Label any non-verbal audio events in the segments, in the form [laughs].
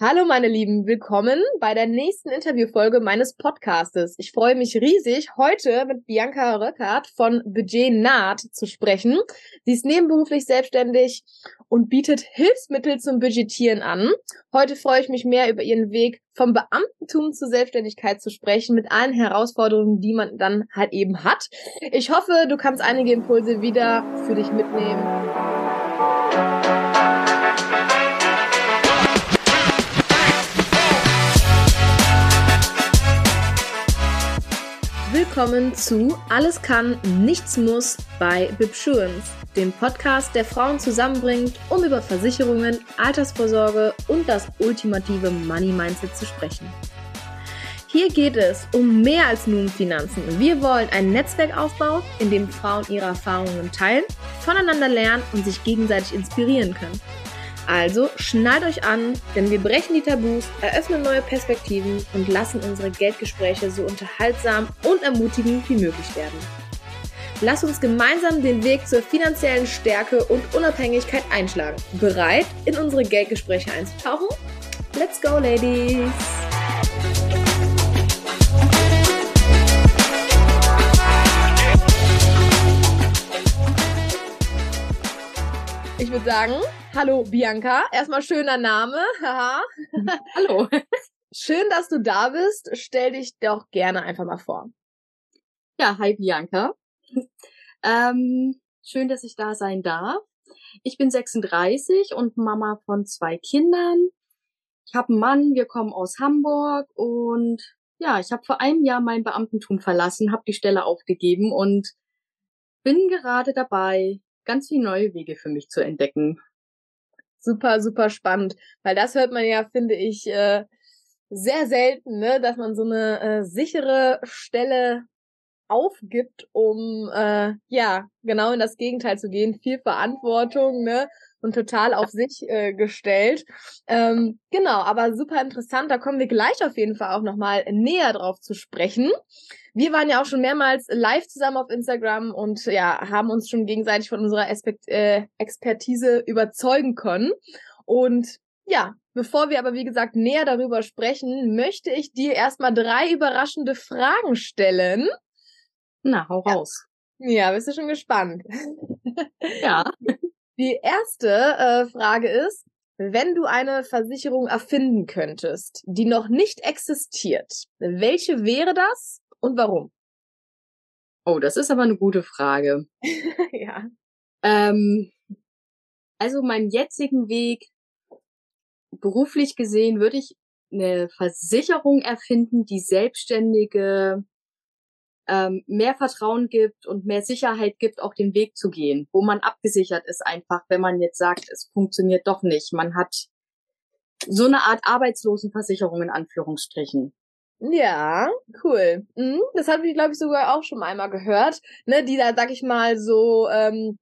Hallo meine Lieben, willkommen bei der nächsten Interviewfolge meines Podcastes. Ich freue mich riesig, heute mit Bianca Röckert von Budget Naht zu sprechen. Sie ist nebenberuflich selbstständig und bietet Hilfsmittel zum Budgetieren an. Heute freue ich mich mehr über ihren Weg vom Beamtentum zur Selbstständigkeit zu sprechen, mit allen Herausforderungen, die man dann halt eben hat. Ich hoffe, du kannst einige Impulse wieder für dich mitnehmen. Willkommen zu Alles kann, nichts muss bei Bibsurance, dem Podcast, der Frauen zusammenbringt, um über Versicherungen, Altersvorsorge und das ultimative Money Mindset zu sprechen. Hier geht es um mehr als nur um Finanzen. Wir wollen ein Netzwerk aufbauen, in dem Frauen ihre Erfahrungen teilen, voneinander lernen und sich gegenseitig inspirieren können. Also schnallt euch an, denn wir brechen die Tabus, eröffnen neue Perspektiven und lassen unsere Geldgespräche so unterhaltsam und ermutigend wie möglich werden. Lass uns gemeinsam den Weg zur finanziellen Stärke und Unabhängigkeit einschlagen. Bereit, in unsere Geldgespräche einzutauchen? Let's go, Ladies! Ich würde sagen, hallo Bianca. Erstmal schöner Name. [laughs] hallo. Schön, dass du da bist. Stell dich doch gerne einfach mal vor. Ja, hi Bianca. Ähm, schön, dass ich da sein darf. Ich bin 36 und Mama von zwei Kindern. Ich habe einen Mann, wir kommen aus Hamburg und ja, ich habe vor einem Jahr mein Beamtentum verlassen, habe die Stelle aufgegeben und bin gerade dabei, ganz viele neue Wege für mich zu entdecken. Super, super spannend, weil das hört man ja, finde ich, äh, sehr selten, ne, dass man so eine äh, sichere Stelle aufgibt, um äh, ja genau in das Gegenteil zu gehen, viel Verantwortung, ne? Und total auf sich äh, gestellt. Ähm, genau, aber super interessant. Da kommen wir gleich auf jeden Fall auch nochmal näher drauf zu sprechen. Wir waren ja auch schon mehrmals live zusammen auf Instagram und ja, haben uns schon gegenseitig von unserer Aspekt, äh, Expertise überzeugen können. Und ja, bevor wir aber wie gesagt näher darüber sprechen, möchte ich dir erstmal drei überraschende Fragen stellen. Na, hau raus. Ja, bist du schon gespannt? Ja. [laughs] Die erste äh, Frage ist, wenn du eine Versicherung erfinden könntest, die noch nicht existiert, welche wäre das und warum? Oh, das ist aber eine gute Frage. [laughs] ja. Ähm, also meinem jetzigen Weg, beruflich gesehen, würde ich eine Versicherung erfinden, die Selbstständige ähm, mehr Vertrauen gibt und mehr Sicherheit gibt, auch den Weg zu gehen, wo man abgesichert ist einfach, wenn man jetzt sagt, es funktioniert doch nicht. Man hat so eine Art Arbeitslosenversicherung in Anführungsstrichen. Ja, cool. Mhm, das habe ich, glaube ich, sogar auch schon einmal gehört, ne, die da, sag ich mal, so ähm,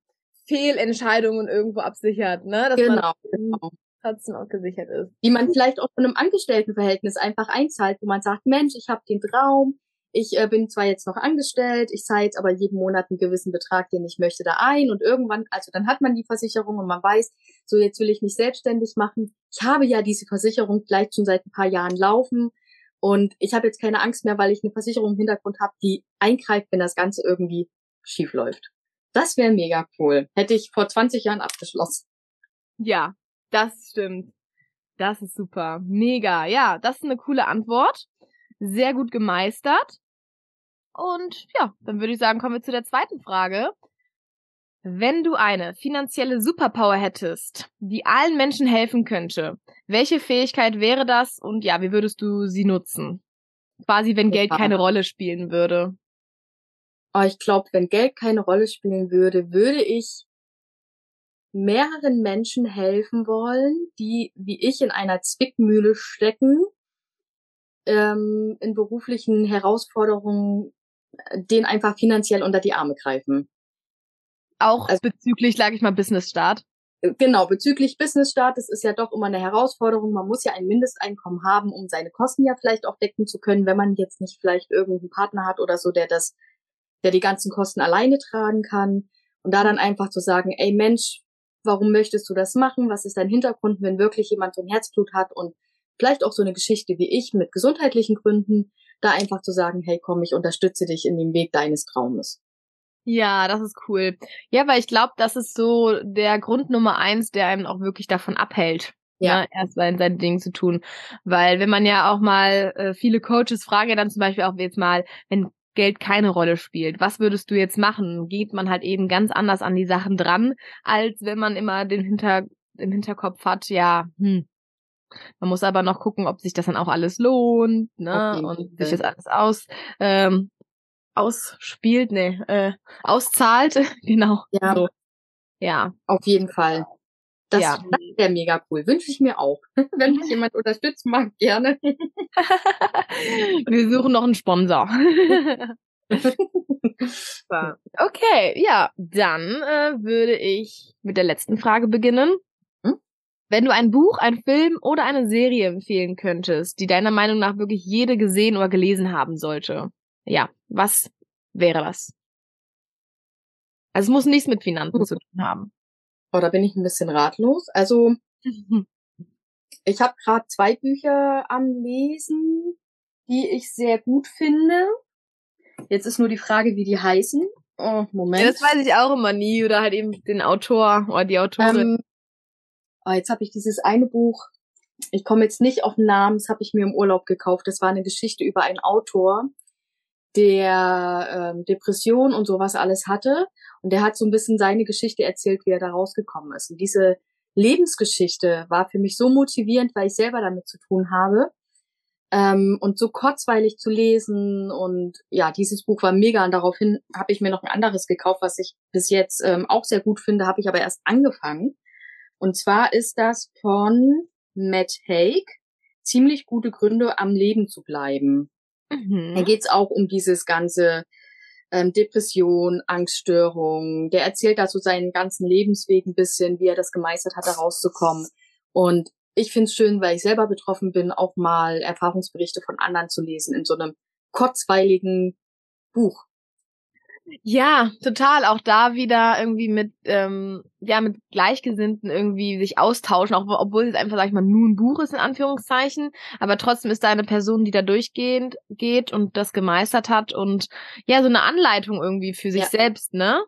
Fehlentscheidungen irgendwo absichert, ne? Dass genau, man genau. trotzdem auch gesichert ist. Die man vielleicht auch von einem Angestelltenverhältnis einfach einzahlt, wo man sagt, Mensch, ich habe den Traum, ich äh, bin zwar jetzt noch angestellt, ich zahle jetzt aber jeden Monat einen gewissen Betrag, den ich möchte, da ein und irgendwann, also dann hat man die Versicherung und man weiß, so jetzt will ich mich selbstständig machen. Ich habe ja diese Versicherung vielleicht schon seit ein paar Jahren laufen und ich habe jetzt keine Angst mehr, weil ich eine Versicherung im Hintergrund habe, die eingreift, wenn das Ganze irgendwie schief läuft. Das wäre mega cool. Hätte ich vor 20 Jahren abgeschlossen. Ja, das stimmt. Das ist super. Mega. Ja, das ist eine coole Antwort. Sehr gut gemeistert. Und ja, dann würde ich sagen, kommen wir zu der zweiten Frage. Wenn du eine finanzielle Superpower hättest, die allen Menschen helfen könnte, welche Fähigkeit wäre das und ja, wie würdest du sie nutzen? Quasi, wenn Geld keine Rolle spielen würde. Oh, ich glaube, wenn Geld keine Rolle spielen würde, würde ich mehreren Menschen helfen wollen, die wie ich in einer Zwickmühle stecken, ähm, in beruflichen Herausforderungen den einfach finanziell unter die Arme greifen. Auch also, bezüglich, sage ich mal, Business Start. Äh, genau, bezüglich Business Start, das ist ja doch immer eine Herausforderung. Man muss ja ein Mindesteinkommen haben, um seine Kosten ja vielleicht auch decken zu können, wenn man jetzt nicht vielleicht irgendeinen Partner hat oder so, der das, der die ganzen Kosten alleine tragen kann. Und da dann einfach zu sagen, ey Mensch, warum möchtest du das machen? Was ist dein Hintergrund, wenn wirklich jemand so ein Herzblut hat und vielleicht auch so eine Geschichte wie ich mit gesundheitlichen Gründen, da einfach zu sagen, hey komm, ich unterstütze dich in dem Weg deines Traumes. Ja, das ist cool. Ja, weil ich glaube, das ist so der Grund Nummer eins, der einem auch wirklich davon abhält, ja. Ne, erst sein, sein Ding zu tun. Weil wenn man ja auch mal, äh, viele Coaches fragen ja dann zum Beispiel auch jetzt mal, wenn Geld keine Rolle spielt, was würdest du jetzt machen? Geht man halt eben ganz anders an die Sachen dran, als wenn man immer den Hinter, im Hinterkopf hat, ja, hm, man muss aber noch gucken, ob sich das dann auch alles lohnt, ne? Okay, und sich das alles aus, ähm, ausspielt, ne, äh, auszahlt, [laughs] genau. Ja. So. Ja. Auf jeden Fall. Das, ja. wäre mega cool. Wünsche ich mir auch. [laughs] Wenn mich jemand unterstützen mag, gerne. [laughs] Wir suchen noch einen Sponsor. okay, ja, dann äh, würde ich mit der letzten Frage beginnen. Wenn du ein Buch, ein Film oder eine Serie empfehlen könntest, die deiner Meinung nach wirklich jede gesehen oder gelesen haben sollte, ja, was wäre das? Also es muss nichts mit Finanzen zu tun haben. Oh, da bin ich ein bisschen ratlos. Also ich habe gerade zwei Bücher am Lesen, die ich sehr gut finde. Jetzt ist nur die Frage, wie die heißen. Oh, Moment. Ja, das weiß ich auch immer nie. Oder halt eben den Autor oder die Autorin. Ähm, oh, jetzt habe ich dieses eine Buch. Ich komme jetzt nicht auf den Namen. Das habe ich mir im Urlaub gekauft. Das war eine Geschichte über einen Autor, der ähm, Depression und sowas alles hatte. Und der hat so ein bisschen seine Geschichte erzählt, wie er da rausgekommen ist. Und diese Lebensgeschichte war für mich so motivierend, weil ich selber damit zu tun habe. Ähm, und so kurzweilig zu lesen und ja, dieses Buch war mega und daraufhin habe ich mir noch ein anderes gekauft, was ich bis jetzt ähm, auch sehr gut finde, habe ich aber erst angefangen. Und zwar ist das von Matt Haig, ziemlich gute Gründe am Leben zu bleiben. Mhm. Da geht's auch um dieses ganze ähm, Depression, Angststörung. Der erzählt da so seinen ganzen Lebensweg ein bisschen, wie er das gemeistert hat, da rauszukommen. Und ich finde es schön, weil ich selber betroffen bin, auch mal Erfahrungsberichte von anderen zu lesen in so einem kurzweiligen Buch. Ja, total. Auch da wieder irgendwie mit, ähm, ja, mit Gleichgesinnten irgendwie sich austauschen, auch obwohl es einfach, sag ich mal, nur ein Buch ist, in Anführungszeichen. Aber trotzdem ist da eine Person, die da durchgehend geht und das gemeistert hat und ja, so eine Anleitung irgendwie für sich ja. selbst, ne?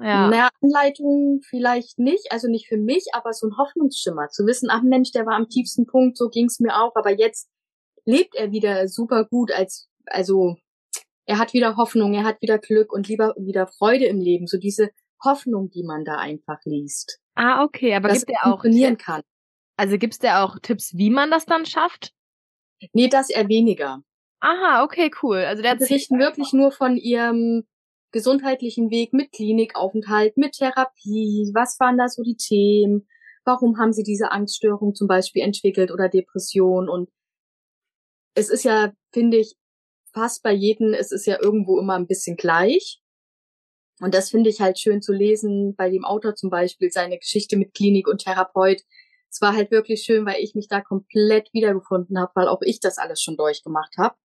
Ja. Eine Anleitung vielleicht nicht, also nicht für mich, aber so ein Hoffnungsschimmer. Zu wissen, ach Mensch, der war am tiefsten Punkt, so ging's mir auch, aber jetzt lebt er wieder super gut als, also er hat wieder Hoffnung, er hat wieder Glück und lieber wieder Freude im Leben. So diese Hoffnung, die man da einfach liest. Ah, okay, aber gibt er auch kann. Also gibt's der auch Tipps, wie man das dann schafft? Nee, das eher weniger. Aha, okay, cool. Also der berichten wirklich nur von ihrem gesundheitlichen Weg mit Klinikaufenthalt, mit Therapie. Was waren da so die Themen? Warum haben sie diese Angststörung zum Beispiel entwickelt oder Depression? Und es ist ja, finde ich, fast bei jedem ist es ja irgendwo immer ein bisschen gleich. Und das finde ich halt schön zu lesen, bei dem Autor zum Beispiel, seine Geschichte mit Klinik und Therapeut. Es war halt wirklich schön, weil ich mich da komplett wiedergefunden habe, weil auch ich das alles schon durchgemacht habe.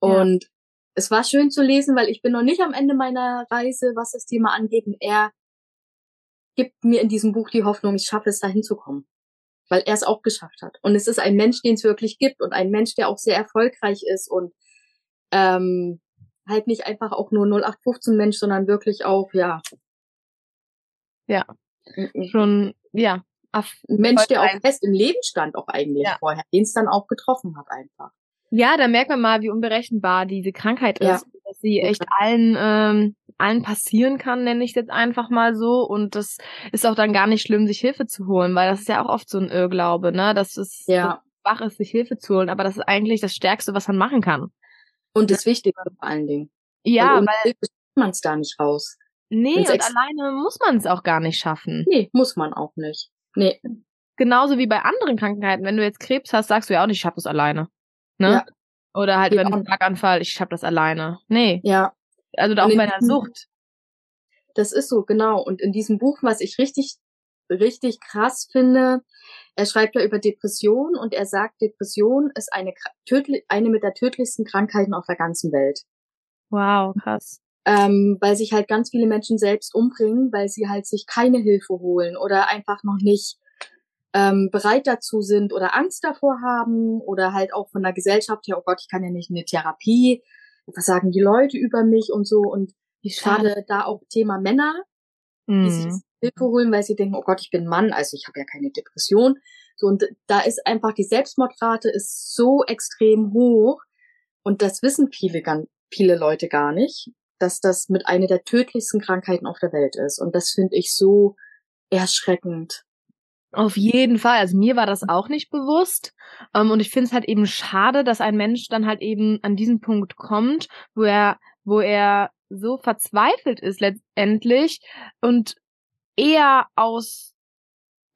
Und ja. es war schön zu lesen, weil ich bin noch nicht am Ende meiner Reise, was das Thema angeht. Und er gibt mir in diesem Buch die Hoffnung, ich schaffe es, da hinzukommen. Weil er es auch geschafft hat. Und es ist ein Mensch, den es wirklich gibt und ein Mensch, der auch sehr erfolgreich ist und ähm, halt nicht einfach auch nur 0815 Mensch, sondern wirklich auch, ja. Ja. Schon, ja. Ein Mensch, der auch fest im Leben stand, auch eigentlich ja. vorher, den es dann auch getroffen hat einfach. Ja, da merkt man mal, wie unberechenbar diese Krankheit ist, ja. dass sie echt allen, ähm, allen passieren kann, nenne ich jetzt einfach mal so. Und das ist auch dann gar nicht schlimm, sich Hilfe zu holen, weil das ist ja auch oft so ein Irrglaube, ne, dass es ja. so schwach ist, sich Hilfe zu holen. Aber das ist eigentlich das Stärkste, was man machen kann. Und das Wichtige vor allen Dingen. Ja, und weil man es da nicht raus. Nee, und alleine muss man es auch gar nicht schaffen. Nee, muss man auch nicht. Nee. Genauso wie bei anderen Krankheiten. Wenn du jetzt Krebs hast, sagst du ja auch nicht, ich schaff das alleine. Ne? Ja. Oder halt, ja. wenn du einen Schlaganfall, ich schaff das alleine. Nee. Ja. Also auch bei einer Sucht. Das ist so, genau. Und in diesem Buch, was ich richtig, richtig krass finde, er schreibt ja über Depression und er sagt, Depression ist eine, eine mit der tödlichsten Krankheiten auf der ganzen Welt. Wow, krass. Ähm, weil sich halt ganz viele Menschen selbst umbringen, weil sie halt sich keine Hilfe holen oder einfach noch nicht ähm, bereit dazu sind oder Angst davor haben oder halt auch von der Gesellschaft her, oh Gott, ich kann ja nicht in eine Therapie, was sagen die Leute über mich und so und wie schade da auch Thema Männer, mhm. die sich Hilfe holen, weil sie denken, oh Gott, ich bin Mann, also ich habe ja keine Depression. So und da ist einfach die Selbstmordrate ist so extrem hoch und das wissen viele viele Leute gar nicht, dass das mit einer der tödlichsten Krankheiten auf der Welt ist und das finde ich so erschreckend. Auf jeden Fall. Also mir war das auch nicht bewusst. Ähm, und ich finde es halt eben schade, dass ein Mensch dann halt eben an diesen Punkt kommt, wo er, wo er so verzweifelt ist letztendlich und eher aus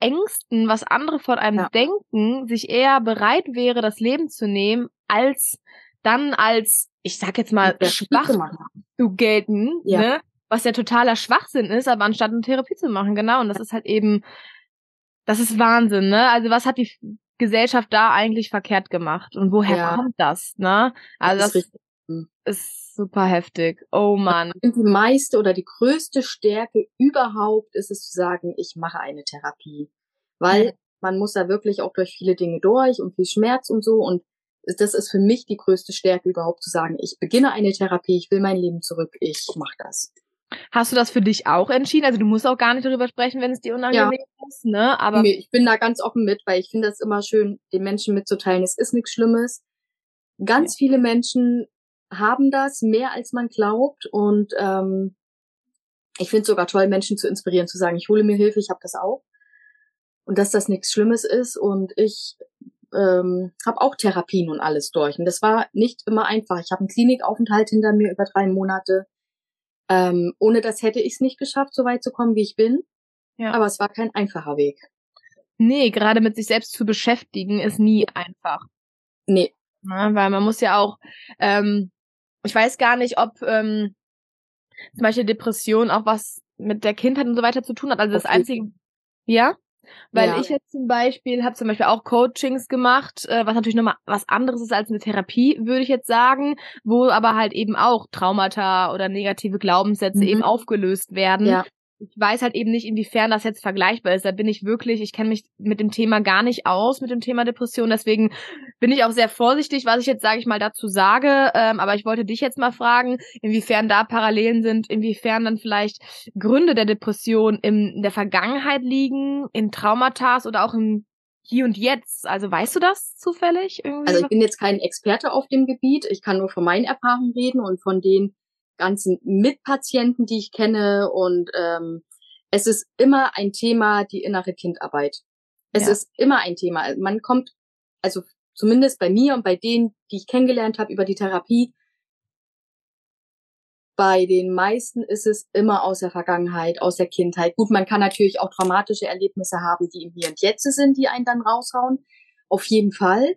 Ängsten, was andere von einem ja. denken, sich eher bereit wäre, das Leben zu nehmen, als dann als, ich sag jetzt mal, schwach zu gelten, ja. ne? was ja totaler Schwachsinn ist, aber anstatt eine Therapie zu machen, genau. Und das ist halt eben, das ist Wahnsinn, ne? Also was hat die Gesellschaft da eigentlich verkehrt gemacht und woher ja. kommt das, ne? Also das, das ist, ist, super heftig. Oh man. Die meiste oder die größte Stärke überhaupt ist es zu sagen, ich mache eine Therapie, weil ja. man muss da wirklich auch durch viele Dinge durch und viel Schmerz und so und das ist für mich die größte Stärke überhaupt zu sagen, ich beginne eine Therapie, ich will mein Leben zurück, ich mache das. Hast du das für dich auch entschieden? Also du musst auch gar nicht darüber sprechen, wenn es dir unangenehm ja. ist, ne? Aber nee, ich bin da ganz offen mit, weil ich finde das immer schön, den Menschen mitzuteilen, es ist nichts Schlimmes. Ganz ja. viele Menschen haben das mehr als man glaubt und ähm, ich finde es sogar toll, Menschen zu inspirieren, zu sagen, ich hole mir Hilfe, ich habe das auch und dass das nichts Schlimmes ist und ich ähm, habe auch Therapien und alles durch und das war nicht immer einfach. Ich habe einen Klinikaufenthalt hinter mir über drei Monate ähm, ohne das hätte ich es nicht geschafft, so weit zu kommen, wie ich bin. Ja. Aber es war kein einfacher Weg. Nee, gerade mit sich selbst zu beschäftigen ist nie einfach. Nee. Ja, weil man muss ja auch, ähm, ich weiß gar nicht, ob ähm, zum Beispiel Depression auch was mit der Kindheit und so weiter zu tun hat. Also das okay. einzige, ja? Weil ja. ich jetzt zum Beispiel habe zum Beispiel auch Coachings gemacht, äh, was natürlich nochmal was anderes ist als eine Therapie, würde ich jetzt sagen, wo aber halt eben auch Traumata oder negative Glaubenssätze mhm. eben aufgelöst werden. Ja ich weiß halt eben nicht, inwiefern das jetzt vergleichbar ist. Da bin ich wirklich, ich kenne mich mit dem Thema gar nicht aus, mit dem Thema Depression. Deswegen bin ich auch sehr vorsichtig, was ich jetzt, sage ich mal, dazu sage. Ähm, aber ich wollte dich jetzt mal fragen, inwiefern da Parallelen sind, inwiefern dann vielleicht Gründe der Depression in, der Vergangenheit liegen, in Traumata oder auch im hier und jetzt. Also weißt du das zufällig? Irgendwie? Also ich bin jetzt kein Experte auf dem Gebiet. Ich kann nur von meinen Erfahrungen reden und von denen, ganzen Mitpatienten, die ich kenne. Und ähm, es ist immer ein Thema, die innere Kindarbeit. Es ja. ist immer ein Thema. Man kommt, also zumindest bei mir und bei denen, die ich kennengelernt habe über die Therapie, bei den meisten ist es immer aus der Vergangenheit, aus der Kindheit. Gut, man kann natürlich auch traumatische Erlebnisse haben, die im Hier und Jetzt sind, die einen dann raushauen. Auf jeden Fall.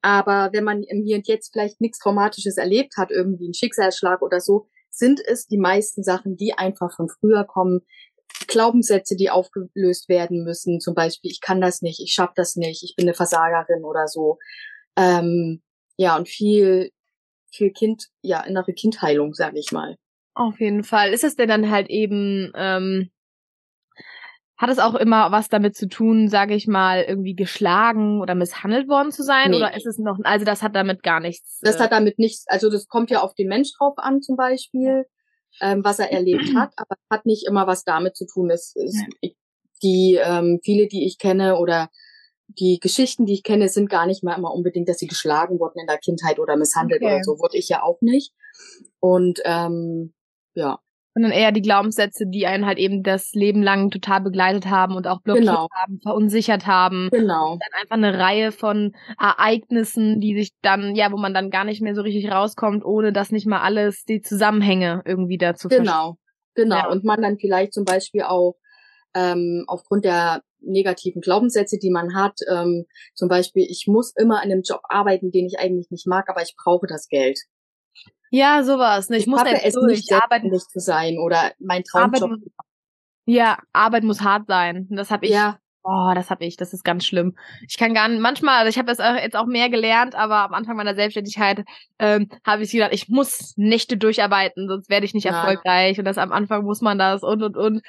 Aber wenn man im Hier und Jetzt vielleicht nichts Traumatisches erlebt hat, irgendwie einen Schicksalsschlag oder so, sind es die meisten Sachen, die einfach von früher kommen. Glaubenssätze, die aufgelöst werden müssen, zum Beispiel, ich kann das nicht, ich schaff das nicht, ich bin eine Versagerin oder so. Ähm, ja, und viel, viel Kind, ja, innere Kindheilung, sage ich mal. Auf jeden Fall. Ist es denn dann halt eben ähm, hat es auch immer was damit zu tun, sage ich mal, irgendwie geschlagen oder misshandelt worden zu sein? Nee. Oder ist es noch, also das hat damit gar nichts. Das äh, hat damit nichts, also das kommt ja auf den Mensch drauf an zum Beispiel, ähm, was er erlebt hat, aber hat nicht immer was damit zu tun. Es, es, ja. Die ähm, viele, die ich kenne oder die Geschichten, die ich kenne, sind gar nicht mal immer unbedingt, dass sie geschlagen wurden in der Kindheit oder misshandelt okay. oder so. Wurde ich ja auch nicht. Und ähm, ja, sondern eher die Glaubenssätze, die einen halt eben das Leben lang total begleitet haben und auch blockiert genau. haben, verunsichert haben. Genau. Und dann einfach eine Reihe von Ereignissen, die sich dann, ja, wo man dann gar nicht mehr so richtig rauskommt, ohne dass nicht mal alles die Zusammenhänge irgendwie dazu Genau, genau. Ja. Und man dann vielleicht zum Beispiel auch ähm, aufgrund der negativen Glaubenssätze, die man hat, ähm, zum Beispiel, ich muss immer in einem Job arbeiten, den ich eigentlich nicht mag, aber ich brauche das Geld. Ja, sowas. Ne? Ich, ich muss es durch. nicht arbeiten zu sein oder mein Traumjob. Arbeit, ja, Arbeit muss hart sein. Das habe ich ja. Oh, das habe ich. Das ist ganz schlimm. Ich kann gar nicht, manchmal, also ich habe jetzt auch mehr gelernt, aber am Anfang meiner Selbstständigkeit ähm, habe ich gedacht, ich muss Nächte durcharbeiten, sonst werde ich nicht ja. erfolgreich. Und das am Anfang muss man das und und und.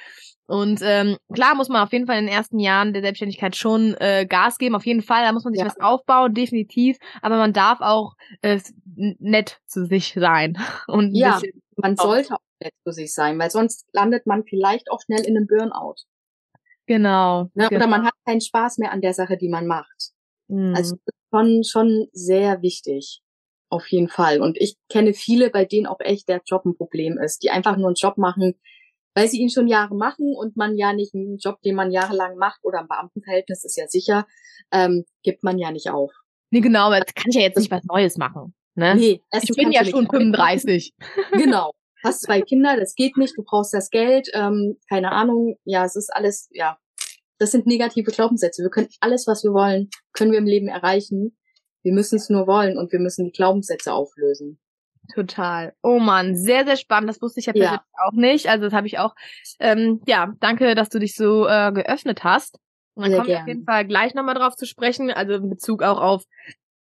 Und ähm, klar muss man auf jeden Fall in den ersten Jahren der Selbstständigkeit schon äh, Gas geben, auf jeden Fall. Da muss man sich ja. was aufbauen, definitiv. Aber man darf auch äh, nett zu sich sein. [laughs] Und ja, man sollte auch nett zu sich sein, weil sonst landet man vielleicht auch schnell in einem Burnout. Genau. Ne? genau. Oder man hat keinen Spaß mehr an der Sache, die man macht. Mhm. Also schon, schon sehr wichtig. Auf jeden Fall. Und ich kenne viele, bei denen auch echt der Job ein Problem ist, die einfach nur einen Job machen, weil sie ihn schon Jahre machen und man ja nicht einen Job, den man jahrelang macht oder ein Beamtenverhältnis ist ja sicher, ähm, gibt man ja nicht auf. Nee, genau, aber jetzt kann ich ja jetzt nicht was Neues machen. Ne? Nee, ich bin ja schon 35. genau. Hast zwei Kinder, das geht nicht, du brauchst das Geld, ähm, keine Ahnung, ja, es ist alles, ja, das sind negative Glaubenssätze. Wir können alles, was wir wollen, können wir im Leben erreichen. Wir müssen es nur wollen und wir müssen die Glaubenssätze auflösen. Total. Oh man, sehr, sehr spannend. Das wusste ich ja, ja. auch nicht. Also das habe ich auch. Ähm, ja, danke, dass du dich so äh, geöffnet hast. Und dann kommen wir auf jeden Fall gleich nochmal drauf zu sprechen, also in Bezug auch auf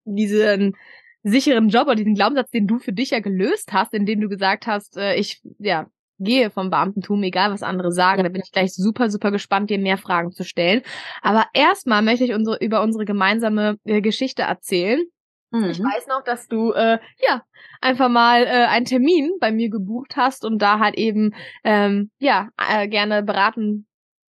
diesen sicheren Job oder diesen Glaubenssatz, den du für dich ja gelöst hast, indem du gesagt hast, äh, ich ja gehe vom Beamtentum, egal was andere sagen. Da bin ich gleich super, super gespannt, dir mehr Fragen zu stellen. Aber erstmal möchte ich unsere, über unsere gemeinsame äh, Geschichte erzählen. Mhm. Ich weiß noch, dass du äh, ja einfach mal äh, einen Termin bei mir gebucht hast und da halt eben ähm, ja äh, gerne beraten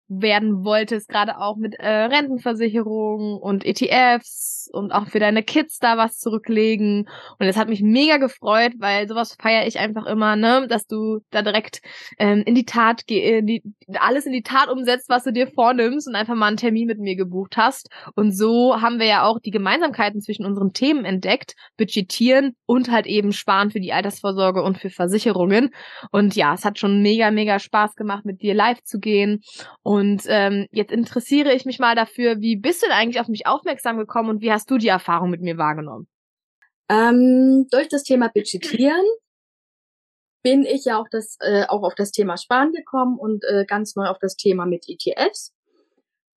werden wolltest, gerade auch mit äh, Rentenversicherung und ETFs und auch für deine Kids da was zurücklegen. Und das hat mich mega gefreut, weil sowas feiere ich einfach immer, ne, dass du da direkt ähm, in die Tat geh, die, alles in die Tat umsetzt, was du dir vornimmst und einfach mal einen Termin mit mir gebucht hast. Und so haben wir ja auch die Gemeinsamkeiten zwischen unseren Themen entdeckt, budgetieren und halt eben sparen für die Altersvorsorge und für Versicherungen. Und ja, es hat schon mega, mega Spaß gemacht, mit dir live zu gehen. Und und ähm, jetzt interessiere ich mich mal dafür, wie bist du denn eigentlich auf mich aufmerksam gekommen und wie hast du die Erfahrung mit mir wahrgenommen? Ähm, durch das Thema Budgetieren bin ich ja auch, das, äh, auch auf das Thema Sparen gekommen und äh, ganz neu auf das Thema mit ETFs.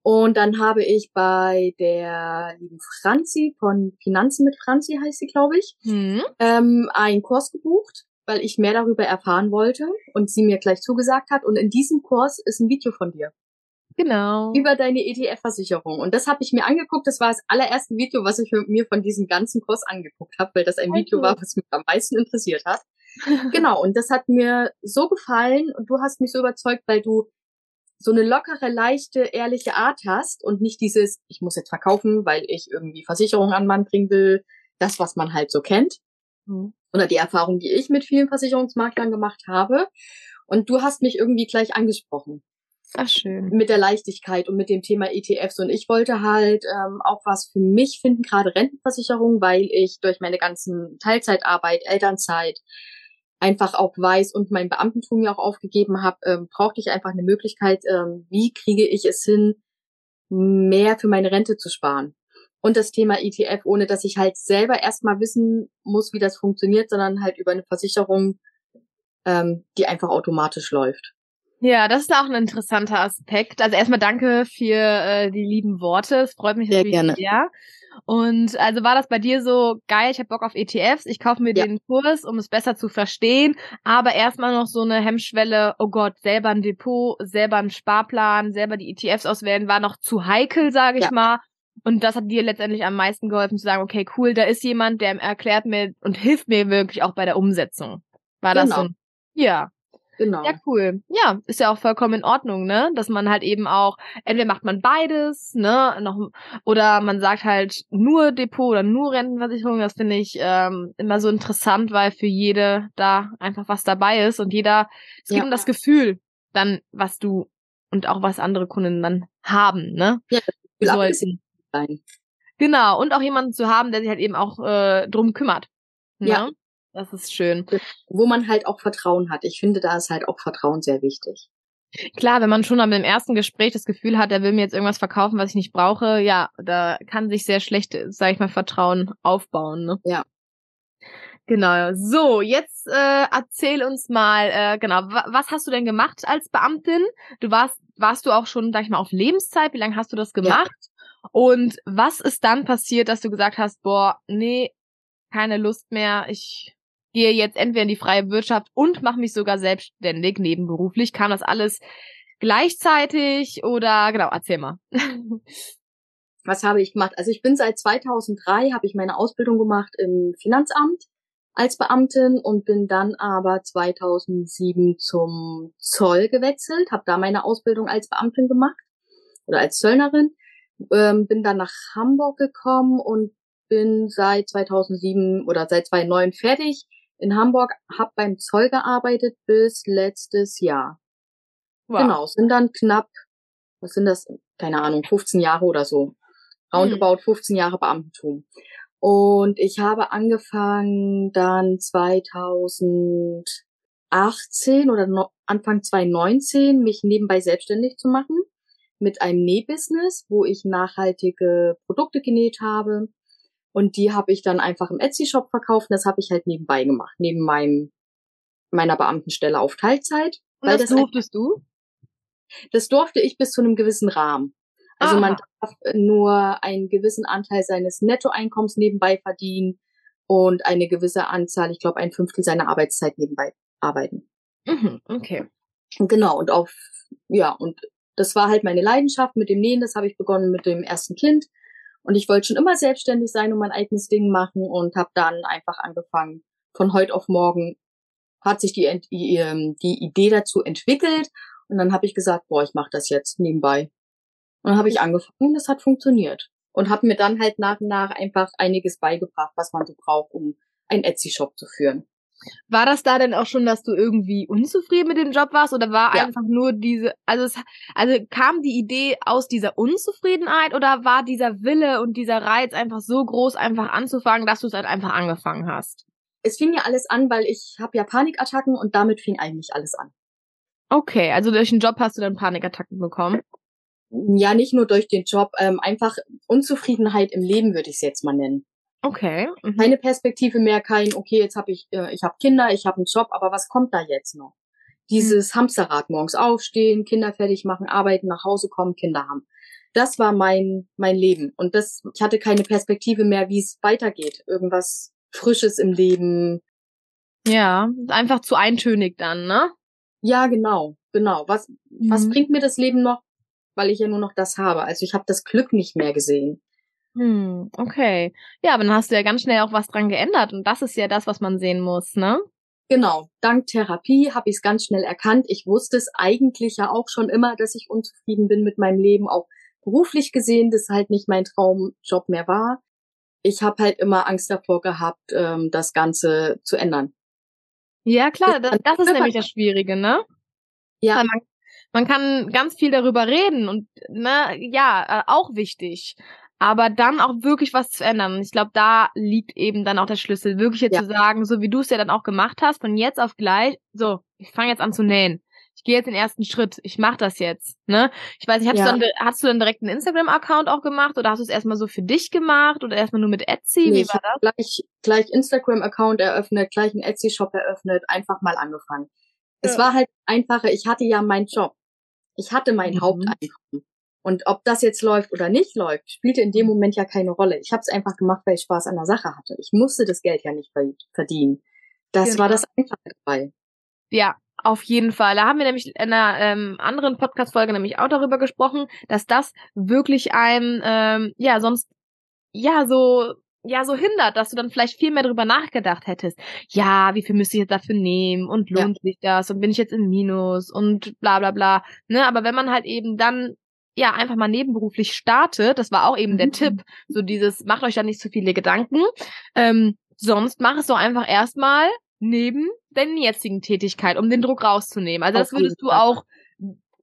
Und dann habe ich bei der lieben Franzi von Finanzen mit Franzi heißt sie, glaube ich, mhm. ähm, einen Kurs gebucht weil ich mehr darüber erfahren wollte und sie mir gleich zugesagt hat. Und in diesem Kurs ist ein Video von dir. Genau. Über deine ETF-Versicherung. Und das habe ich mir angeguckt. Das war das allererste Video, was ich mir von diesem ganzen Kurs angeguckt habe, weil das ein Video war, was mich am meisten interessiert hat. genau. Und das hat mir so gefallen und du hast mich so überzeugt, weil du so eine lockere, leichte, ehrliche Art hast und nicht dieses, ich muss jetzt verkaufen, weil ich irgendwie Versicherungen an Mann bringen will. Das, was man halt so kennt. Mhm. Oder die Erfahrung, die ich mit vielen Versicherungsmaklern gemacht habe. Und du hast mich irgendwie gleich angesprochen. Ach, schön. Mit der Leichtigkeit und mit dem Thema ETFs. Und ich wollte halt ähm, auch was für mich finden, gerade Rentenversicherung, weil ich durch meine ganzen Teilzeitarbeit, Elternzeit einfach auch weiß und mein Beamtentum ja auch aufgegeben habe, ähm, brauchte ich einfach eine Möglichkeit, ähm, wie kriege ich es hin, mehr für meine Rente zu sparen. Und das Thema ETF, ohne dass ich halt selber erstmal wissen muss, wie das funktioniert, sondern halt über eine Versicherung, ähm, die einfach automatisch läuft. Ja, das ist auch ein interessanter Aspekt. Also erstmal danke für äh, die lieben Worte. Es freut mich sehr gerne. sehr. Und also war das bei dir so geil, ich habe Bock auf ETFs, ich kaufe mir ja. den Kurs, um es besser zu verstehen, aber erstmal noch so eine Hemmschwelle, oh Gott, selber ein Depot, selber ein Sparplan, selber die ETFs auswählen, war noch zu heikel, sage ich ja. mal. Und das hat dir letztendlich am meisten geholfen zu sagen, okay, cool, da ist jemand, der erklärt mir und hilft mir wirklich auch bei der Umsetzung. War das genau. so? Ja. Genau. Ja, cool. Ja, ist ja auch vollkommen in Ordnung, ne? Dass man halt eben auch, entweder macht man beides, ne, noch, oder man sagt halt nur Depot oder nur Rentenversicherung. Das finde ich ähm, immer so interessant, weil für jede da einfach was dabei ist und jeder, es ja. geht um das Gefühl dann, was du und auch was andere Kunden dann haben, ne? Ja, das sollten. Sein. Genau, und auch jemanden zu haben, der sich halt eben auch äh, drum kümmert. Ne? Ja. Das ist schön. Wo man halt auch Vertrauen hat. Ich finde, da ist halt auch Vertrauen sehr wichtig. Klar, wenn man schon am ersten Gespräch das Gefühl hat, er will mir jetzt irgendwas verkaufen, was ich nicht brauche, ja, da kann sich sehr schlecht, sag ich mal, Vertrauen aufbauen. Ne? Ja. Genau. So, jetzt äh, erzähl uns mal, äh, genau, was hast du denn gemacht als Beamtin? Du warst, warst du auch schon, sag ich mal, auf Lebenszeit? Wie lange hast du das gemacht? Ja. Und was ist dann passiert, dass du gesagt hast, boah, nee, keine Lust mehr, ich gehe jetzt entweder in die freie Wirtschaft und mache mich sogar selbstständig, nebenberuflich. Kam das alles gleichzeitig oder genau, erzähl mal. [laughs] Was habe ich gemacht? Also ich bin seit 2003, habe ich meine Ausbildung gemacht im Finanzamt als Beamtin und bin dann aber 2007 zum Zoll gewechselt, habe da meine Ausbildung als Beamtin gemacht oder als Zöllnerin, ähm, bin dann nach Hamburg gekommen und bin seit 2007 oder seit 2009 fertig in Hamburg, habe beim Zoll gearbeitet bis letztes Jahr. Wow. Genau, sind dann knapp, was sind das, keine Ahnung, 15 Jahre oder so. Roundabout 15 Jahre Beamtentum. Und ich habe angefangen dann 2018 oder no Anfang 2019 mich nebenbei selbstständig zu machen mit einem Nähbusiness, wo ich nachhaltige Produkte genäht habe und die habe ich dann einfach im Etsy-Shop verkauft. Und das habe ich halt nebenbei gemacht, neben meinem meiner Beamtenstelle auf Teilzeit. Und das, das durftest du? Das durfte ich bis zu einem gewissen Rahmen. Also Aha. man darf nur einen gewissen Anteil seines Nettoeinkommens nebenbei verdienen und eine gewisse Anzahl, ich glaube ein Fünftel seiner Arbeitszeit nebenbei arbeiten. Mhm, okay. Genau, und auf, ja, und das war halt meine Leidenschaft mit dem Nähen, das habe ich begonnen mit dem ersten Kind. Und ich wollte schon immer selbstständig sein und mein eigenes Ding machen und habe dann einfach angefangen. Von heute auf morgen hat sich die, die, ähm, die Idee dazu entwickelt und dann habe ich gesagt, boah, ich mache das jetzt nebenbei. Und dann habe ich angefangen, das hat funktioniert. Und habe mir dann halt nach und nach einfach einiges beigebracht, was man so braucht, um einen Etsy-Shop zu führen. War das da denn auch schon, dass du irgendwie unzufrieden mit dem Job warst oder war ja. einfach nur diese, also es, also kam die Idee aus dieser Unzufriedenheit oder war dieser Wille und dieser Reiz einfach so groß, einfach anzufangen, dass du es halt einfach angefangen hast? Es fing ja alles an, weil ich habe ja Panikattacken und damit fing eigentlich alles an. Okay, also durch den Job hast du dann Panikattacken bekommen? Ja, nicht nur durch den Job, ähm, einfach Unzufriedenheit im Leben würde ich es jetzt mal nennen. Okay. Mhm. Keine Perspektive mehr, kein, okay, jetzt habe ich, äh, ich habe Kinder, ich habe einen Job, aber was kommt da jetzt noch? Dieses mhm. Hamsterrad, morgens aufstehen, Kinder fertig machen, arbeiten, nach Hause kommen, Kinder haben. Das war mein, mein Leben. Und das, ich hatte keine Perspektive mehr, wie es weitergeht. Irgendwas Frisches im Leben. Ja, einfach zu eintönig dann, ne? Ja, genau, genau. Was, mhm. was bringt mir das Leben noch? Weil ich ja nur noch das habe. Also ich habe das Glück nicht mehr gesehen. Hm, okay. Ja, aber dann hast du ja ganz schnell auch was dran geändert und das ist ja das, was man sehen muss, ne? Genau. Dank Therapie habe ich es ganz schnell erkannt. Ich wusste es eigentlich ja auch schon immer, dass ich unzufrieden bin mit meinem Leben, auch beruflich gesehen, das halt nicht mein Traumjob mehr war. Ich habe halt immer Angst davor gehabt, ähm, das Ganze zu ändern. Ja, klar, das, das ist nämlich das Schwierige, ne? Ja. Man, man kann ganz viel darüber reden und ne, ja, äh, auch wichtig aber dann auch wirklich was zu ändern. Und ich glaube, da liegt eben dann auch der Schlüssel, wirklich jetzt ja. zu sagen, so wie du es ja dann auch gemacht hast, von jetzt auf gleich, so, ich fange jetzt an zu nähen. Ich gehe jetzt den ersten Schritt. Ich mache das jetzt. Ne? Ich weiß nicht, hast, ja. du dann, hast du dann direkt einen Instagram-Account auch gemacht oder hast du es erstmal so für dich gemacht oder erstmal nur mit Etsy? Nee, wie war das? Gleich, gleich Instagram-Account eröffnet, gleich einen Etsy-Shop eröffnet, einfach mal angefangen. Ja. Es war halt einfacher. Ich hatte ja meinen Job. Ich hatte mein mhm. Haupteinkommen. Und ob das jetzt läuft oder nicht läuft, spielte in dem Moment ja keine Rolle. Ich habe es einfach gemacht, weil ich Spaß an der Sache hatte. Ich musste das Geld ja nicht verdienen. Das genau. war das Einfache dabei. Ja, auf jeden Fall. Da haben wir nämlich in einer ähm, anderen Podcast-Folge nämlich auch darüber gesprochen, dass das wirklich ein, ähm, ja, sonst, ja, so, ja, so hindert, dass du dann vielleicht viel mehr darüber nachgedacht hättest. Ja, wie viel müsste ich jetzt dafür nehmen und lohnt ja. sich das und bin ich jetzt im Minus und bla bla bla. Ne, aber wenn man halt eben dann ja einfach mal nebenberuflich startet, das war auch eben der mhm. Tipp, so dieses, macht euch da nicht zu viele Gedanken, ähm, sonst mach es doch einfach erstmal neben deiner jetzigen Tätigkeit, um den Druck rauszunehmen. Also Auf das würdest du Fall. auch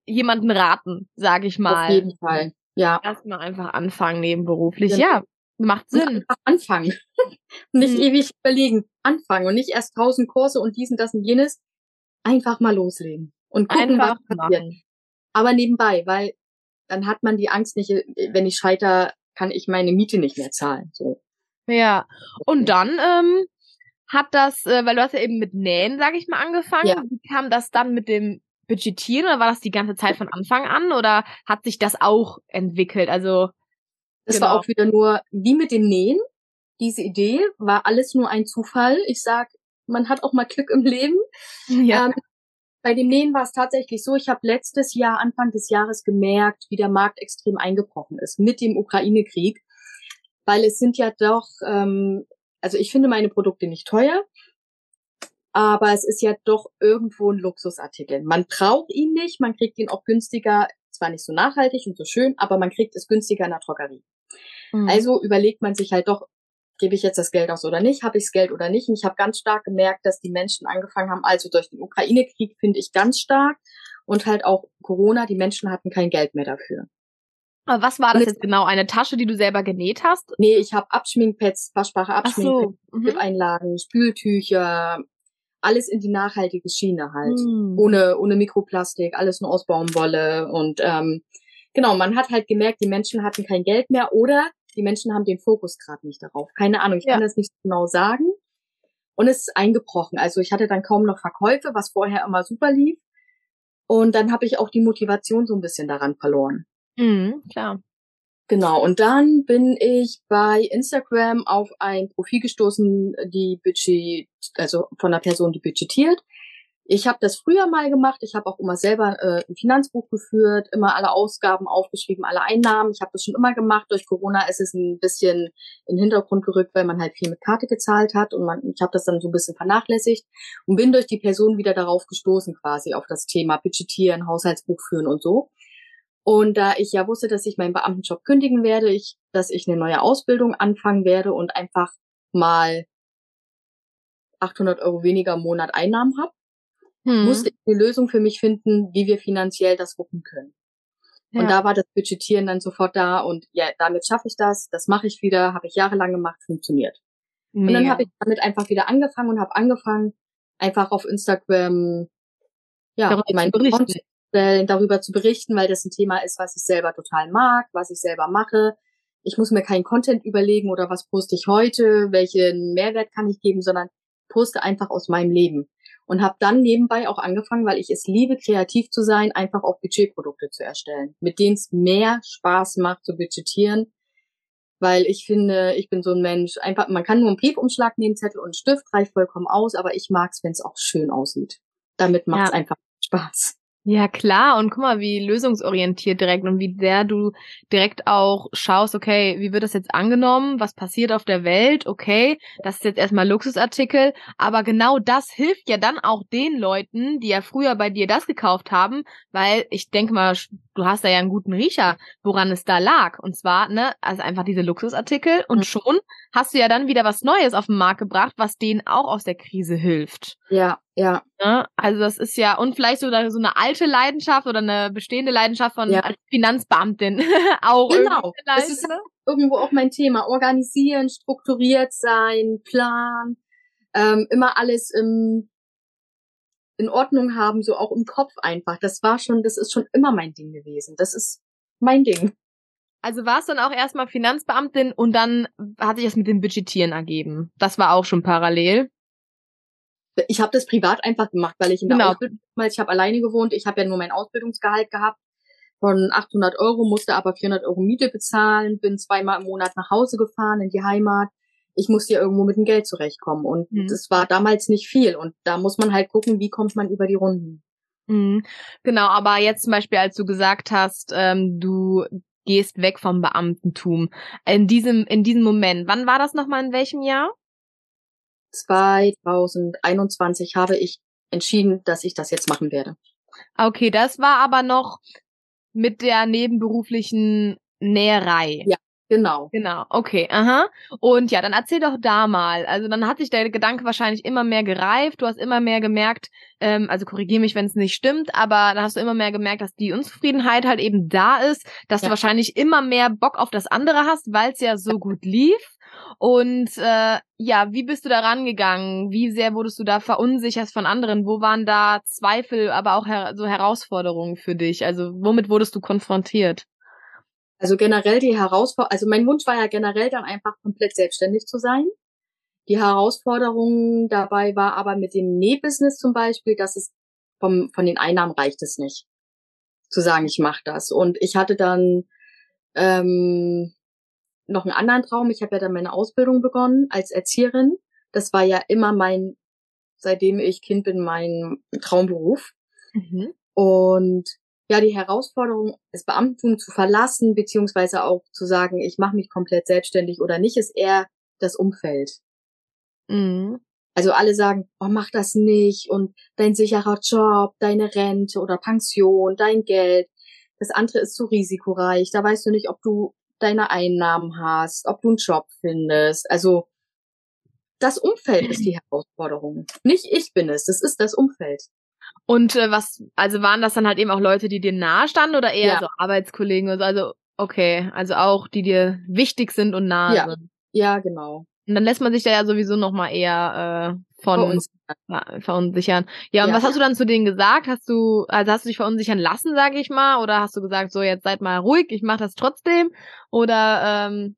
jemanden raten, sage ich mal. Auf jeden Fall, ja. Erstmal einfach anfangen nebenberuflich, ja. ja. Macht Sinn. Einfach anfangen. [laughs] nicht mhm. ewig überlegen. Anfangen und nicht erst tausend Kurse und diesen, das und jenes. Einfach mal loslegen. Und gucken, einfach was passiert. Machen. Aber nebenbei, weil dann hat man die Angst nicht, wenn ich scheiter, kann ich meine Miete nicht mehr zahlen. So. Ja. Und dann ähm, hat das, äh, weil du hast ja eben mit Nähen, sag ich mal, angefangen. Ja. Wie kam das dann mit dem Budgetieren oder war das die ganze Zeit von Anfang an oder hat sich das auch entwickelt? Also das genau. war auch wieder nur wie mit dem Nähen. Diese Idee war alles nur ein Zufall. Ich sag, man hat auch mal Glück im Leben. Ja. Ähm, bei dem Nähen war es tatsächlich so, ich habe letztes Jahr, Anfang des Jahres gemerkt, wie der Markt extrem eingebrochen ist mit dem Ukraine-Krieg. Weil es sind ja doch, ähm, also ich finde meine Produkte nicht teuer, aber es ist ja doch irgendwo ein Luxusartikel. Man braucht ihn nicht, man kriegt ihn auch günstiger, zwar nicht so nachhaltig und so schön, aber man kriegt es günstiger in der Drogerie. Mhm. Also überlegt man sich halt doch, gebe ich jetzt das Geld aus oder nicht, habe ich das Geld oder nicht. Und ich habe ganz stark gemerkt, dass die Menschen angefangen haben, also durch den Ukraine-Krieg finde ich ganz stark und halt auch Corona, die Menschen hatten kein Geld mehr dafür. Aber was war das jetzt genau? Eine Tasche, die du selber genäht hast? Nee, ich habe Abschminkpads, waschbare Abschminkpads, so. mhm. Einlagen, Spültücher, alles in die nachhaltige Schiene halt. Mhm. Ohne, ohne Mikroplastik, alles nur aus Baumwolle. Und ähm, genau, man hat halt gemerkt, die Menschen hatten kein Geld mehr oder die Menschen haben den Fokus gerade nicht darauf. Keine Ahnung, ich ja. kann das nicht genau sagen. Und es ist eingebrochen. Also ich hatte dann kaum noch Verkäufe, was vorher immer super lief. Und dann habe ich auch die Motivation so ein bisschen daran verloren. Mhm, klar. Genau, und dann bin ich bei Instagram auf ein Profil gestoßen, die Budget, also von einer Person, die budgetiert. Ich habe das früher mal gemacht. Ich habe auch immer selber äh, ein Finanzbuch geführt, immer alle Ausgaben aufgeschrieben, alle Einnahmen. Ich habe das schon immer gemacht. Durch Corona ist es ein bisschen in den Hintergrund gerückt, weil man halt viel mit Karte gezahlt hat und man, ich habe das dann so ein bisschen vernachlässigt und bin durch die Person wieder darauf gestoßen, quasi auf das Thema Budgetieren, Haushaltsbuch führen und so. Und da ich ja wusste, dass ich meinen Beamtenjob kündigen werde, ich, dass ich eine neue Ausbildung anfangen werde und einfach mal 800 Euro weniger im Monat Einnahmen habe, hm. musste ich eine Lösung für mich finden, wie wir finanziell das wuppen können. Ja. Und da war das Budgetieren dann sofort da und ja, damit schaffe ich das, das mache ich wieder, habe ich jahrelang gemacht, funktioniert. Mega. Und dann habe ich damit einfach wieder angefangen und habe angefangen, einfach auf Instagram ja, mein Content darüber zu berichten, weil das ein Thema ist, was ich selber total mag, was ich selber mache. Ich muss mir keinen Content überlegen oder was poste ich heute, welchen Mehrwert kann ich geben, sondern poste einfach aus meinem Leben. Und habe dann nebenbei auch angefangen, weil ich es liebe, kreativ zu sein, einfach auch Budgetprodukte zu erstellen, mit denen es mehr Spaß macht zu budgetieren. Weil ich finde, ich bin so ein Mensch, einfach, man kann nur einen Briefumschlag nehmen, Zettel und Stift, reicht vollkommen aus, aber ich mag es, wenn es auch schön aussieht. Damit macht es ja. einfach Spaß. Ja, klar. Und guck mal, wie lösungsorientiert direkt und wie sehr du direkt auch schaust, okay, wie wird das jetzt angenommen? Was passiert auf der Welt? Okay, das ist jetzt erstmal Luxusartikel. Aber genau das hilft ja dann auch den Leuten, die ja früher bei dir das gekauft haben, weil ich denke mal, du hast da ja einen guten Riecher, woran es da lag. Und zwar, ne, also einfach diese Luxusartikel und mhm. schon hast du ja dann wieder was Neues auf den Markt gebracht, was denen auch aus der Krise hilft. Ja, ja. Ne? Also das ist ja, und vielleicht sogar so eine alte Leidenschaft oder eine bestehende Leidenschaft von ja. als Finanzbeamtin [laughs] auch. Genau. Das ist ne? irgendwo auch mein Thema. Organisieren, strukturiert sein, Plan, ähm, immer alles im in Ordnung haben, so auch im Kopf einfach. Das war schon, das ist schon immer mein Ding gewesen. Das ist mein Ding. Also war es dann auch erstmal Finanzbeamtin und dann hat sich das mit dem Budgetieren ergeben. Das war auch schon parallel. Ich habe das privat einfach gemacht, weil ich in der genau. Ausbildung, ich habe alleine gewohnt, ich habe ja nur mein Ausbildungsgehalt gehabt von 800 Euro, musste aber 400 Euro Miete bezahlen, bin zweimal im Monat nach Hause gefahren in die Heimat. Ich musste ja irgendwo mit dem Geld zurechtkommen und mhm. das war damals nicht viel und da muss man halt gucken, wie kommt man über die Runden. Mhm. Genau, aber jetzt zum Beispiel, als du gesagt hast, ähm, du gehst weg vom Beamtentum. In diesem, in diesem Moment. Wann war das nochmal? In welchem Jahr? 2021 habe ich entschieden, dass ich das jetzt machen werde. Okay, das war aber noch mit der nebenberuflichen Näherei. Ja, Genau. Genau, okay, aha. Und ja, dann erzähl doch da mal. Also dann hat sich der Gedanke wahrscheinlich immer mehr gereift. Du hast immer mehr gemerkt, ähm, also korrigier mich, wenn es nicht stimmt, aber dann hast du immer mehr gemerkt, dass die Unzufriedenheit halt eben da ist, dass ja. du wahrscheinlich immer mehr Bock auf das andere hast, weil es ja so gut lief. Und äh, ja, wie bist du da rangegangen? Wie sehr wurdest du da verunsichert von anderen? Wo waren da Zweifel, aber auch her so Herausforderungen für dich? Also womit wurdest du konfrontiert? Also generell die Herausforderung, also mein Wunsch war ja generell dann einfach komplett selbstständig zu sein. Die Herausforderung dabei war aber mit dem Nähbusiness zum Beispiel, dass es vom, von den Einnahmen reicht es nicht, zu sagen, ich mache das. Und ich hatte dann ähm, noch einen anderen Traum. Ich habe ja dann meine Ausbildung begonnen als Erzieherin. Das war ja immer mein, seitdem ich Kind bin, mein Traumberuf. Mhm. Und ja, die Herausforderung, das Beamtentum zu verlassen, beziehungsweise auch zu sagen, ich mache mich komplett selbstständig oder nicht, ist eher das Umfeld. Mhm. Also alle sagen, oh, mach das nicht und dein sicherer Job, deine Rente oder Pension, dein Geld. Das andere ist zu risikoreich. Da weißt du nicht, ob du deine Einnahmen hast, ob du einen Job findest. Also das Umfeld ist die [clears throat] Herausforderung. Nicht ich bin es, das ist das Umfeld. Und äh, was, also waren das dann halt eben auch Leute, die dir nahe standen oder eher ja. so Arbeitskollegen? Also, also, okay, also auch die dir wichtig sind und nahe ja. sind. Ja, genau. Und dann lässt man sich da ja sowieso nochmal eher äh, von verunsichern. verunsichern. Ja, und ja. was hast du dann zu denen gesagt? Hast du, also hast du dich verunsichern lassen, sage ich mal, oder hast du gesagt, so jetzt seid mal ruhig, ich mach das trotzdem? Oder ähm,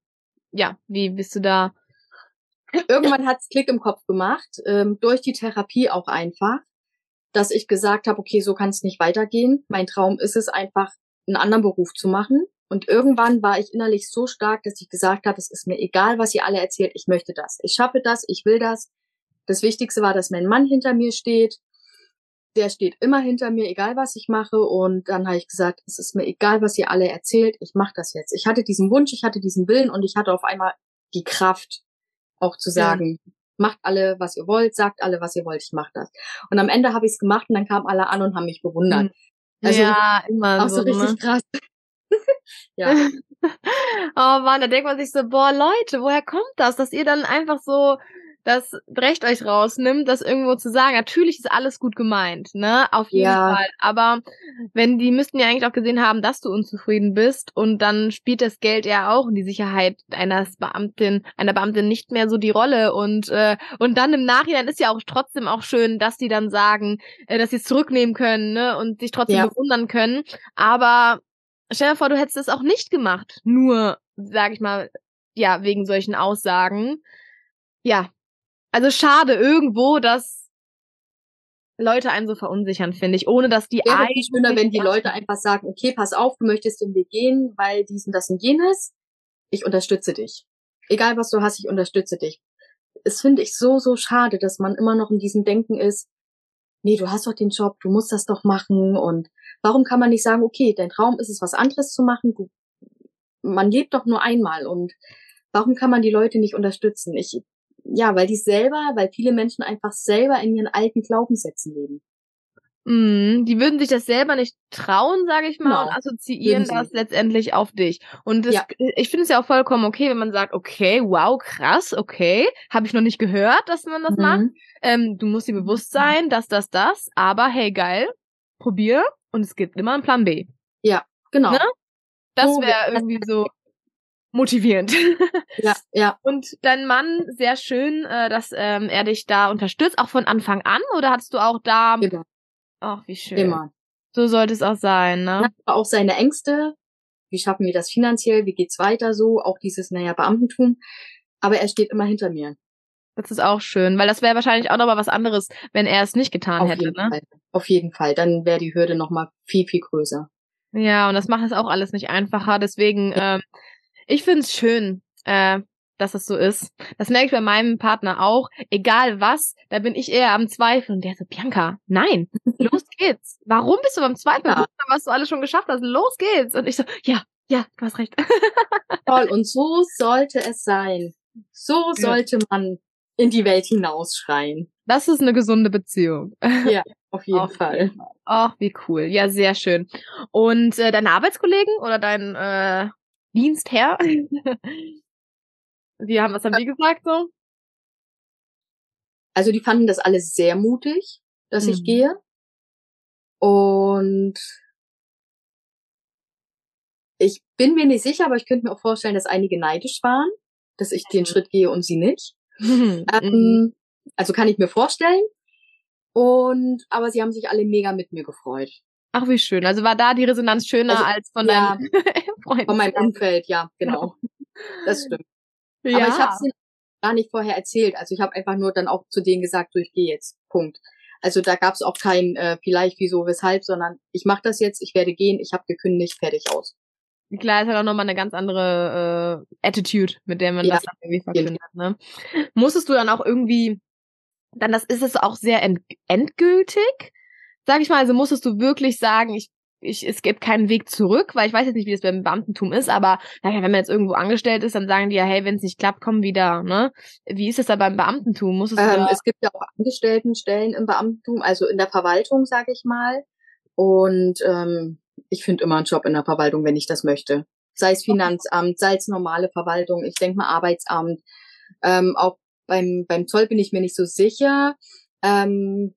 ja, wie bist du da? Irgendwann hat's Klick im Kopf gemacht, ähm, durch die Therapie auch einfach, dass ich gesagt habe, okay, so kann es nicht weitergehen. Mein Traum ist es einfach, einen anderen Beruf zu machen. Und irgendwann war ich innerlich so stark, dass ich gesagt habe, es ist mir egal, was ihr alle erzählt, ich möchte das. Ich schaffe das, ich will das. Das Wichtigste war, dass mein Mann hinter mir steht. Der steht immer hinter mir, egal was ich mache. Und dann habe ich gesagt, es ist mir egal, was ihr alle erzählt, ich mache das jetzt. Ich hatte diesen Wunsch, ich hatte diesen Willen und ich hatte auf einmal die Kraft, auch zu sagen, ja. Macht alle, was ihr wollt, sagt alle, was ihr wollt, ich mache das. Und am Ende habe ich es gemacht und dann kamen alle an und haben mich bewundert. Mhm. Also ja, immer auch so, so richtig ne? krass. [laughs] ja. oh Mann, da denkt man sich so, boah, Leute, woher kommt das, dass ihr dann einfach so das Recht euch rausnimmt, das irgendwo zu sagen. Natürlich ist alles gut gemeint, ne? Auf jeden ja. Fall. Aber wenn die müssten ja eigentlich auch gesehen haben, dass du unzufrieden bist und dann spielt das Geld ja auch in die Sicherheit einer Beamtin, einer Beamtin nicht mehr so die Rolle und äh, und dann im Nachhinein ist ja auch trotzdem auch schön, dass die dann sagen, äh, dass sie es zurücknehmen können, ne? Und sich trotzdem ja. bewundern können. Aber Stell dir vor, du hättest es auch nicht gemacht. Nur, sag ich mal, ja, wegen solchen Aussagen. Ja. Also schade irgendwo, dass Leute einen so verunsichern, finde ich, ohne dass die Wäre eigentlich schöner, wenn die Leute einfach sagen, okay, pass auf, du möchtest den Weg gehen, weil diesen, das und jenes. Ich unterstütze dich. Egal was du hast, ich unterstütze dich. Es finde ich so, so schade, dass man immer noch in diesem Denken ist, nee, du hast doch den Job, du musst das doch machen und Warum kann man nicht sagen, okay, dein Traum ist es, was anderes zu machen? Du, man lebt doch nur einmal und warum kann man die Leute nicht unterstützen? Ich, ja, weil die selber, weil viele Menschen einfach selber in ihren alten Glaubenssätzen leben. Mm, die würden sich das selber nicht trauen, sage ich mal, genau. und assoziieren das letztendlich auf dich. Und das, ja. ich finde es ja auch vollkommen okay, wenn man sagt, okay, wow, krass, okay, habe ich noch nicht gehört, dass man das mhm. macht. Ähm, du musst dir bewusst sein, dass das, das, aber hey, geil, probier und es gibt immer einen Plan B. Ja, genau. Ne? Das wäre irgendwie so motivierend. Ja, ja. Und dein Mann, sehr schön, äh, dass ähm, er dich da unterstützt, auch von Anfang an, oder hattest du auch da... Immer. Ach, wie schön. Immer. So sollte es auch sein, ne? Ja, auch seine Ängste. Wie schaffen wir das finanziell? Wie geht's weiter so? Auch dieses, naja, Beamtentum. Aber er steht immer hinter mir. Das ist auch schön, weil das wäre wahrscheinlich auch nochmal was anderes, wenn er es nicht getan Auf hätte, jeden ne? Fall. Auf jeden Fall. Dann wäre die Hürde nochmal viel, viel größer. Ja, und das macht es auch alles nicht einfacher. Deswegen, ähm, ich finde es schön, äh, dass es so ist. Das merke ich bei meinem Partner auch. Egal was, da bin ich eher am Zweifeln. Und der so, Bianca, nein, [laughs] los geht's. Warum bist du beim Zweifeln? Ja. Was du alles schon geschafft hast, los geht's. Und ich so, ja, ja, du hast recht. [laughs] Toll, und so sollte es sein. So sollte ja. man in die Welt hinausschreien. Das ist eine gesunde Beziehung. Ja, [laughs] auf jeden auf Fall. Ach, wie cool. Ja, sehr schön. Und äh, deine Arbeitskollegen oder dein äh, Dienstherr? [laughs] wie haben, was haben die gesagt so? Also die fanden das alles sehr mutig, dass mhm. ich gehe. Und ich bin mir nicht sicher, aber ich könnte mir auch vorstellen, dass einige neidisch waren, dass ich den Schritt gehe und sie nicht. Mhm. Ähm, also kann ich mir vorstellen. Und aber sie haben sich alle mega mit mir gefreut. Ach, wie schön. Also war da die Resonanz schöner also, als von ja, deinem [laughs] Freund. Von meinem Umfeld, ja, genau. Das stimmt. Ja. Aber ich habe gar nicht vorher erzählt. Also ich habe einfach nur dann auch zu denen gesagt, so ich gehe jetzt. Punkt. Also da gab es auch kein äh, vielleicht, wieso, weshalb, sondern ich mache das jetzt, ich werde gehen, ich habe gekündigt, fertig aus. Klar, ist halt auch nochmal eine ganz andere äh, Attitude, mit der man ja, das dann irgendwie verkündet. Ne? Musstest du dann auch irgendwie, dann das ist es auch sehr end endgültig, sag ich mal, also musstest du wirklich sagen, ich ich, es gibt keinen Weg zurück, weil ich weiß jetzt nicht, wie das beim Beamtentum ist, aber naja, wenn man jetzt irgendwo angestellt ist, dann sagen die ja, hey, wenn es nicht klappt, komm wieder, ne? Wie ist es da beim Beamtentum? Muss es, ähm, es gibt ja auch Angestelltenstellen im Beamtentum, also in der Verwaltung, sage ich mal. Und ähm, ich finde immer einen Job in der Verwaltung, wenn ich das möchte. Sei es Finanzamt, sei es normale Verwaltung, ich denke mal Arbeitsamt. Ähm, auch beim, beim Zoll bin ich mir nicht so sicher. Ähm,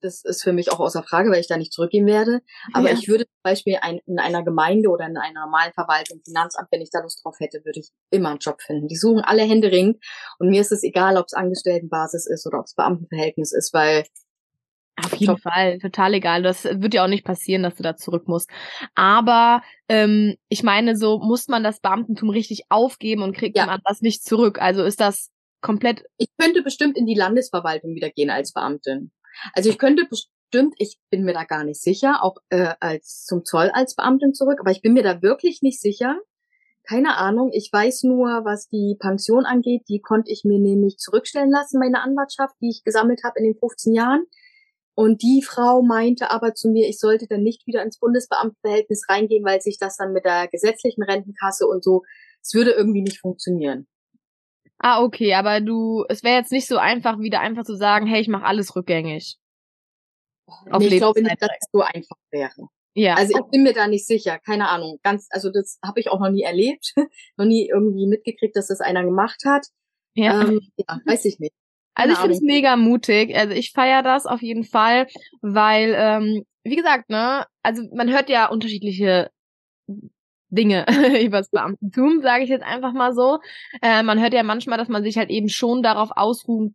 das ist für mich auch außer Frage, weil ich da nicht zurückgehen werde. Aber ja. ich würde zum Beispiel ein, in einer Gemeinde oder in einer normalen Verwaltung, Finanzamt, wenn ich da Lust drauf hätte, würde ich immer einen Job finden. Die suchen alle Hände ring und mir ist es egal, ob es Angestelltenbasis ist oder ob es Beamtenverhältnis ist, weil auf jeden Job. Fall, total egal. Das wird ja auch nicht passieren, dass du da zurück musst. Aber ähm, ich meine, so muss man das Beamtentum richtig aufgeben und kriegt ja. man das nicht zurück. Also ist das komplett. Ich könnte bestimmt in die Landesverwaltung wieder gehen als Beamtin. Also ich könnte bestimmt, ich bin mir da gar nicht sicher, auch äh, als zum Zoll als Beamtin zurück, aber ich bin mir da wirklich nicht sicher. Keine Ahnung. Ich weiß nur, was die Pension angeht, die konnte ich mir nämlich zurückstellen lassen, meine Anwartschaft, die ich gesammelt habe in den 15 Jahren. Und die Frau meinte aber zu mir, ich sollte dann nicht wieder ins Bundesbeamtenverhältnis reingehen, weil sich das dann mit der gesetzlichen Rentenkasse und so, es würde irgendwie nicht funktionieren. Ah, okay, aber du, es wäre jetzt nicht so einfach, wieder einfach zu sagen, hey, ich mache alles rückgängig. Auf nee, ich glaube nicht, dass es so einfach wäre. Ja. Also ich bin mir da nicht sicher, keine Ahnung. Ganz, also das habe ich auch noch nie erlebt, [laughs] noch nie irgendwie mitgekriegt, dass das einer gemacht hat. Ja, ähm, ja weiß ich nicht. Also ich finde es mega mutig. Also ich feiere das auf jeden Fall, weil, ähm, wie gesagt, ne, also man hört ja unterschiedliche Dinge [laughs] übers Beamtentum, sage ich jetzt einfach mal so. Äh, man hört ja manchmal, dass man sich halt eben schon darauf ausruhen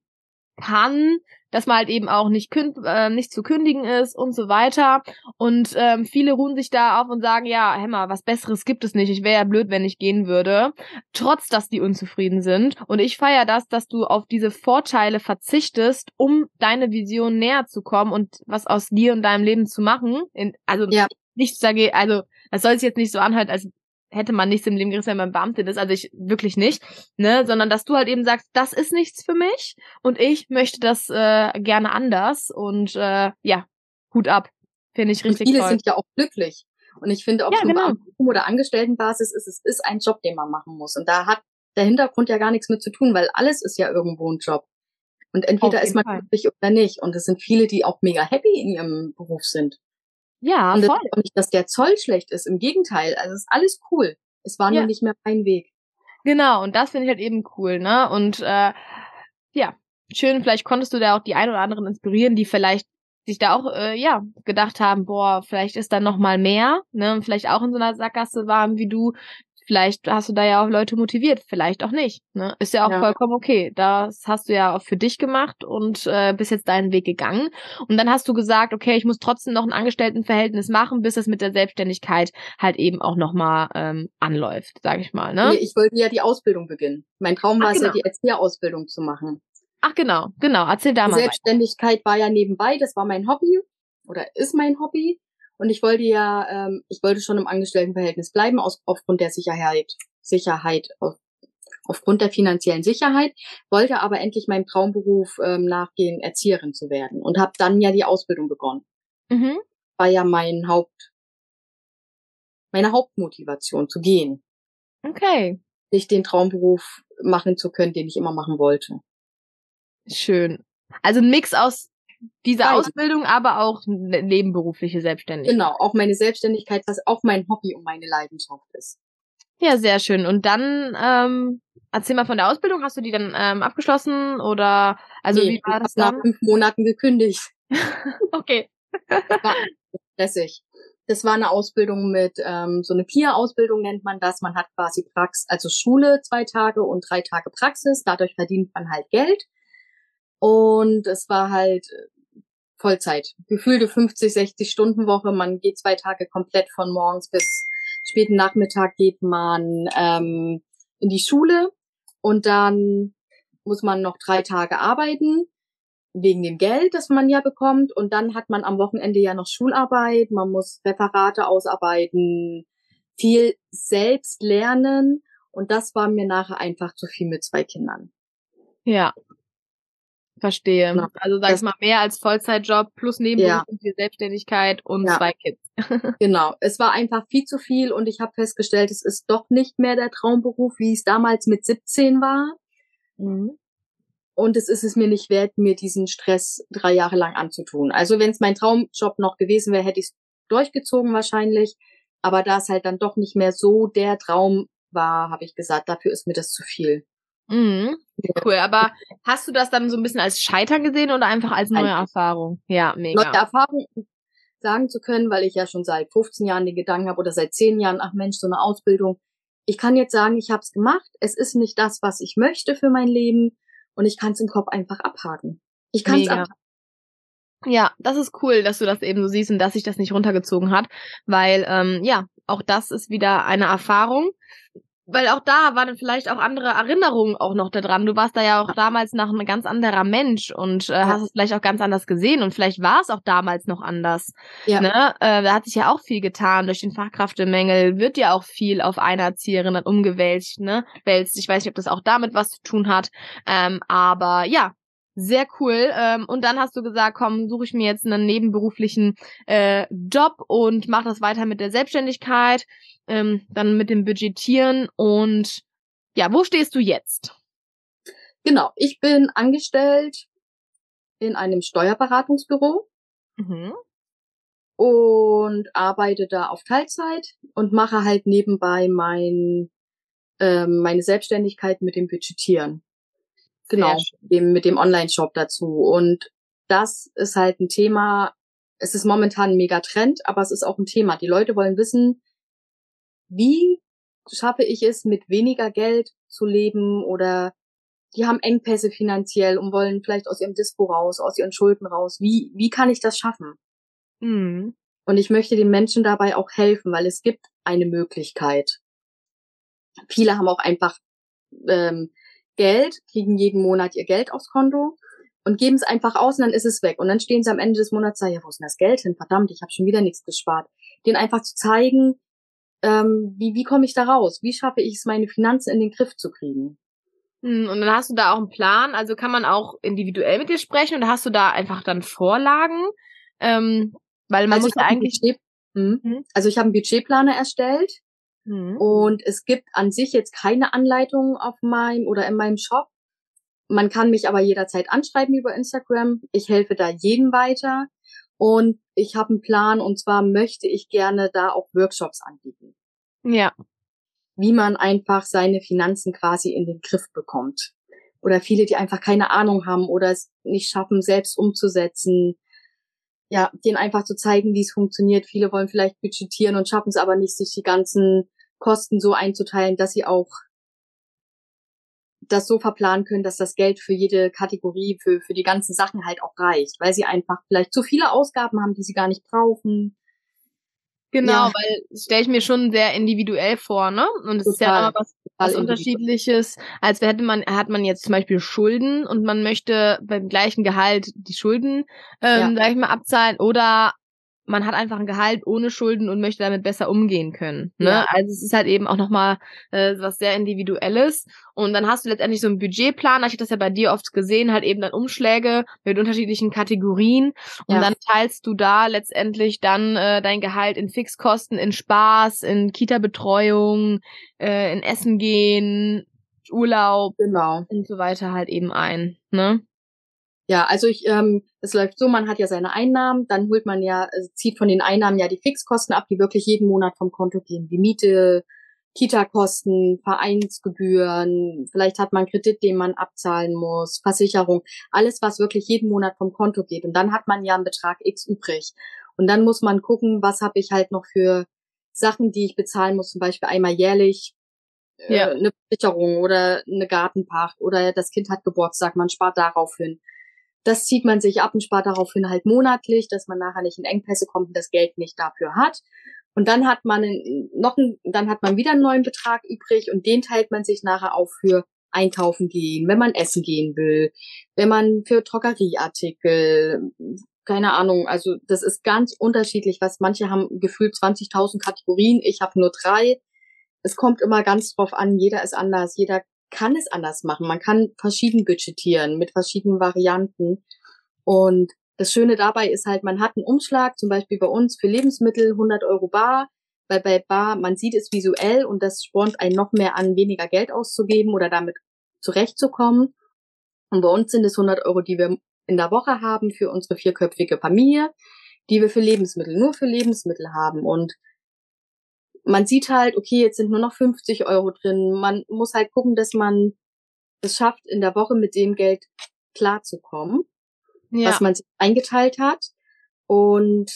kann, dass man halt eben auch nicht, äh, nicht zu kündigen ist und so weiter. Und ähm, viele ruhen sich da auf und sagen, ja, Hämmer, was Besseres gibt es nicht. Ich wäre ja blöd, wenn ich gehen würde. Trotz, dass die unzufrieden sind. Und ich feiere das, dass du auf diese Vorteile verzichtest, um deine Vision näher zu kommen und was aus dir und deinem Leben zu machen. In, also ja. nichts dagegen, also das soll sich jetzt nicht so anhalten, als hätte man nichts im Leben gerissen, wenn man Beamtin ist, also ich wirklich nicht, ne, sondern dass du halt eben sagst, das ist nichts für mich und ich möchte das äh, gerne anders und äh, ja, Hut ab, finde ich richtig und viele toll. sind ja auch glücklich und ich finde, ob ja, es genau. Beamten oder Angestelltenbasis ist, es ist ein Job, den man machen muss und da hat der Hintergrund ja gar nichts mit zu tun, weil alles ist ja irgendwo ein Job. Und entweder ist man glücklich oder nicht. Und es sind viele, die auch mega happy in ihrem Beruf sind. Ja, und voll. Und nicht, dass der Zoll schlecht ist. Im Gegenteil. Also es ist alles cool. Es war ja. nur nicht mehr mein Weg. Genau, und das finde ich halt eben cool, ne? Und äh, ja, schön, vielleicht konntest du da auch die ein oder anderen inspirieren, die vielleicht sich da auch äh, ja gedacht haben, boah, vielleicht ist da noch mal mehr, ne, und vielleicht auch in so einer Sackgasse waren wie du, Vielleicht hast du da ja auch Leute motiviert, vielleicht auch nicht. Ne? Ist ja auch ja. vollkommen okay. Das hast du ja auch für dich gemacht und äh, bist jetzt deinen Weg gegangen. Und dann hast du gesagt, okay, ich muss trotzdem noch ein Angestelltenverhältnis machen, bis es mit der Selbstständigkeit halt eben auch nochmal ähm, anläuft, sag ich mal. Ne? Nee, ich wollte ja die Ausbildung beginnen. Mein Traum war es genau. ja, die Erzieherausbildung zu machen. Ach genau, genau. Erzähl da mal. Selbstständigkeit weiter. war ja nebenbei, das war mein Hobby oder ist mein Hobby. Und ich wollte ja, ähm, ich wollte schon im Angestelltenverhältnis bleiben, aus, aufgrund der Sicherheit, Sicherheit, auf, aufgrund der finanziellen Sicherheit, wollte aber endlich meinem Traumberuf ähm, nachgehen, Erzieherin zu werden. Und habe dann ja die Ausbildung begonnen. Mhm. War ja mein Haupt, meine Hauptmotivation zu gehen. Okay. Nicht den Traumberuf machen zu können, den ich immer machen wollte. Schön. Also ein Mix aus diese Beide. Ausbildung, aber auch eine nebenberufliche Selbstständigkeit. Genau, auch meine Selbstständigkeit, was auch mein Hobby und meine Leidenschaft ist. Ja, sehr schön. Und dann ähm, erzähl mal von der Ausbildung. Hast du die dann ähm, abgeschlossen oder also nee, wie war das dann? Nach fünf Monaten gekündigt. [laughs] okay. das war stressig. Das war eine Ausbildung mit ähm, so eine PIA-Ausbildung nennt man das. Man hat quasi Praxis, also Schule zwei Tage und drei Tage Praxis. Dadurch verdient man halt Geld. Und es war halt Vollzeit. Gefühlte 50, 60 Stunden Woche. Man geht zwei Tage komplett von morgens bis späten Nachmittag geht man ähm, in die Schule und dann muss man noch drei Tage arbeiten wegen dem Geld, das man ja bekommt. Und dann hat man am Wochenende ja noch Schularbeit, man muss Referate ausarbeiten, viel selbst lernen. Und das war mir nachher einfach zu viel mit zwei Kindern. Ja. Verstehe. Genau. Also sag ich mal mehr als Vollzeitjob plus Nebenberuf ja. viel Selbstständigkeit und ja. zwei Kids. [laughs] genau. Es war einfach viel zu viel und ich habe festgestellt, es ist doch nicht mehr der Traumberuf, wie es damals mit 17 war. Mhm. Und es ist es mir nicht wert, mir diesen Stress drei Jahre lang anzutun. Also wenn es mein Traumjob noch gewesen wäre, hätte ich es durchgezogen wahrscheinlich. Aber da es halt dann doch nicht mehr so der Traum war, habe ich gesagt, dafür ist mir das zu viel. Mhm. Cool, aber hast du das dann so ein bisschen als Scheitern gesehen oder einfach als neue einfach. Erfahrung? Ja, mega. Neue Erfahrung sagen zu können, weil ich ja schon seit 15 Jahren den Gedanken habe oder seit 10 Jahren, ach Mensch, so eine Ausbildung. Ich kann jetzt sagen, ich habe es gemacht. Es ist nicht das, was ich möchte für mein Leben und ich kann es im Kopf einfach abhaken. Ich kann es abhaken. Ja, das ist cool, dass du das eben so siehst und dass sich das nicht runtergezogen hat, weil ähm, ja, auch das ist wieder eine Erfahrung weil auch da waren vielleicht auch andere Erinnerungen auch noch da dran. Du warst da ja auch damals noch ein ganz anderer Mensch und äh, ja. hast es vielleicht auch ganz anders gesehen und vielleicht war es auch damals noch anders. Ja. Ne? Äh, da hat sich ja auch viel getan durch den Fachkräftemängel, wird ja auch viel auf eine Erzieherin dann umgewälzt, ne? Wälzt. Ich weiß nicht, ob das auch damit was zu tun hat. Ähm, aber ja, sehr cool. Ähm, und dann hast du gesagt, komm, suche ich mir jetzt einen nebenberuflichen äh, Job und mach das weiter mit der Selbstständigkeit, ähm, dann mit dem Budgetieren und ja, wo stehst du jetzt? Genau, ich bin angestellt in einem Steuerberatungsbüro mhm. und arbeite da auf Teilzeit und mache halt nebenbei mein ähm, meine Selbstständigkeit mit dem Budgetieren. Genau, eben mit dem Online-Shop dazu. Und das ist halt ein Thema, es ist momentan ein Megatrend, aber es ist auch ein Thema. Die Leute wollen wissen, wie schaffe ich es, mit weniger Geld zu leben oder die haben Engpässe finanziell und wollen vielleicht aus ihrem Dispo raus, aus ihren Schulden raus. Wie, wie kann ich das schaffen? Mhm. Und ich möchte den Menschen dabei auch helfen, weil es gibt eine Möglichkeit. Viele haben auch einfach ähm, Geld, kriegen jeden Monat ihr Geld aufs Konto und geben es einfach aus und dann ist es weg. Und dann stehen sie am Ende des Monats da, ja, wo ist denn das Geld hin? Verdammt, ich habe schon wieder nichts gespart. Den einfach zu zeigen, ähm, wie, wie komme ich da raus? Wie schaffe ich es, meine Finanzen in den Griff zu kriegen? Hm, und dann hast du da auch einen Plan, also kann man auch individuell mit dir sprechen oder hast du da einfach dann Vorlagen? Ähm, weil man also muss ja eigentlich. Budget, hm, hm. Also ich habe einen Budgetplaner erstellt Mhm. Und es gibt an sich jetzt keine Anleitung auf meinem oder in meinem Shop. Man kann mich aber jederzeit anschreiben über Instagram. Ich helfe da jedem weiter. Und ich habe einen Plan und zwar möchte ich gerne da auch Workshops anbieten. Ja. Wie man einfach seine Finanzen quasi in den Griff bekommt. Oder viele, die einfach keine Ahnung haben oder es nicht schaffen, selbst umzusetzen. Ja, denen einfach zu zeigen, wie es funktioniert. Viele wollen vielleicht budgetieren und schaffen es aber nicht, sich die ganzen Kosten so einzuteilen, dass sie auch das so verplanen können, dass das Geld für jede Kategorie, für, für die ganzen Sachen halt auch reicht, weil sie einfach vielleicht zu viele Ausgaben haben, die sie gar nicht brauchen. Genau, ja. weil stelle ich mir schon sehr individuell vor, ne? Und es ist ja immer was, was unterschiedliches, als hätte man, hat man jetzt zum Beispiel Schulden und man möchte beim gleichen Gehalt die Schulden, ähm, ja. sag ich mal, abzahlen oder man hat einfach ein Gehalt ohne Schulden und möchte damit besser umgehen können. Ne? Ja. Also es ist halt eben auch nochmal äh, was sehr Individuelles. Und dann hast du letztendlich so einen Budgetplan, ich habe das ja bei dir oft gesehen, halt eben dann Umschläge mit unterschiedlichen Kategorien. Und ja. dann teilst du da letztendlich dann äh, dein Gehalt in Fixkosten, in Spaß, in Kita-Betreuung, äh, in Essen gehen, Urlaub genau. und so weiter halt eben ein. Ne? Ja, also ich, ähm, es läuft so, man hat ja seine Einnahmen, dann holt man ja, also zieht von den Einnahmen ja die Fixkosten ab, die wirklich jeden Monat vom Konto gehen. Die Miete, Kita-Kosten, Vereinsgebühren, vielleicht hat man Kredit, den man abzahlen muss, Versicherung, alles, was wirklich jeden Monat vom Konto geht. Und dann hat man ja einen Betrag X übrig. Und dann muss man gucken, was habe ich halt noch für Sachen, die ich bezahlen muss, zum Beispiel einmal jährlich äh, ja. eine Versicherung oder eine Gartenpacht oder das Kind hat Geburtstag, man spart darauf hin. Das zieht man sich ab und spart daraufhin halt monatlich, dass man nachher nicht in Engpässe kommt und das Geld nicht dafür hat. Und dann hat man noch ein, dann hat man wieder einen neuen Betrag übrig und den teilt man sich nachher auf für einkaufen gehen, wenn man essen gehen will, wenn man für Drogerieartikel, keine Ahnung, also das ist ganz unterschiedlich, was manche haben gefühlt 20.000 Kategorien, ich habe nur drei. Es kommt immer ganz drauf an, jeder ist anders, jeder kann es anders machen. Man kann verschieden budgetieren mit verschiedenen Varianten. Und das Schöne dabei ist halt, man hat einen Umschlag, zum Beispiel bei uns für Lebensmittel 100 Euro bar, weil bei bar, man sieht es visuell und das spornt einen noch mehr an, weniger Geld auszugeben oder damit zurechtzukommen. Und bei uns sind es 100 Euro, die wir in der Woche haben für unsere vierköpfige Familie, die wir für Lebensmittel, nur für Lebensmittel haben. Und man sieht halt, okay, jetzt sind nur noch 50 Euro drin. Man muss halt gucken, dass man es schafft, in der Woche mit dem Geld klarzukommen, ja. was man sich eingeteilt hat. Und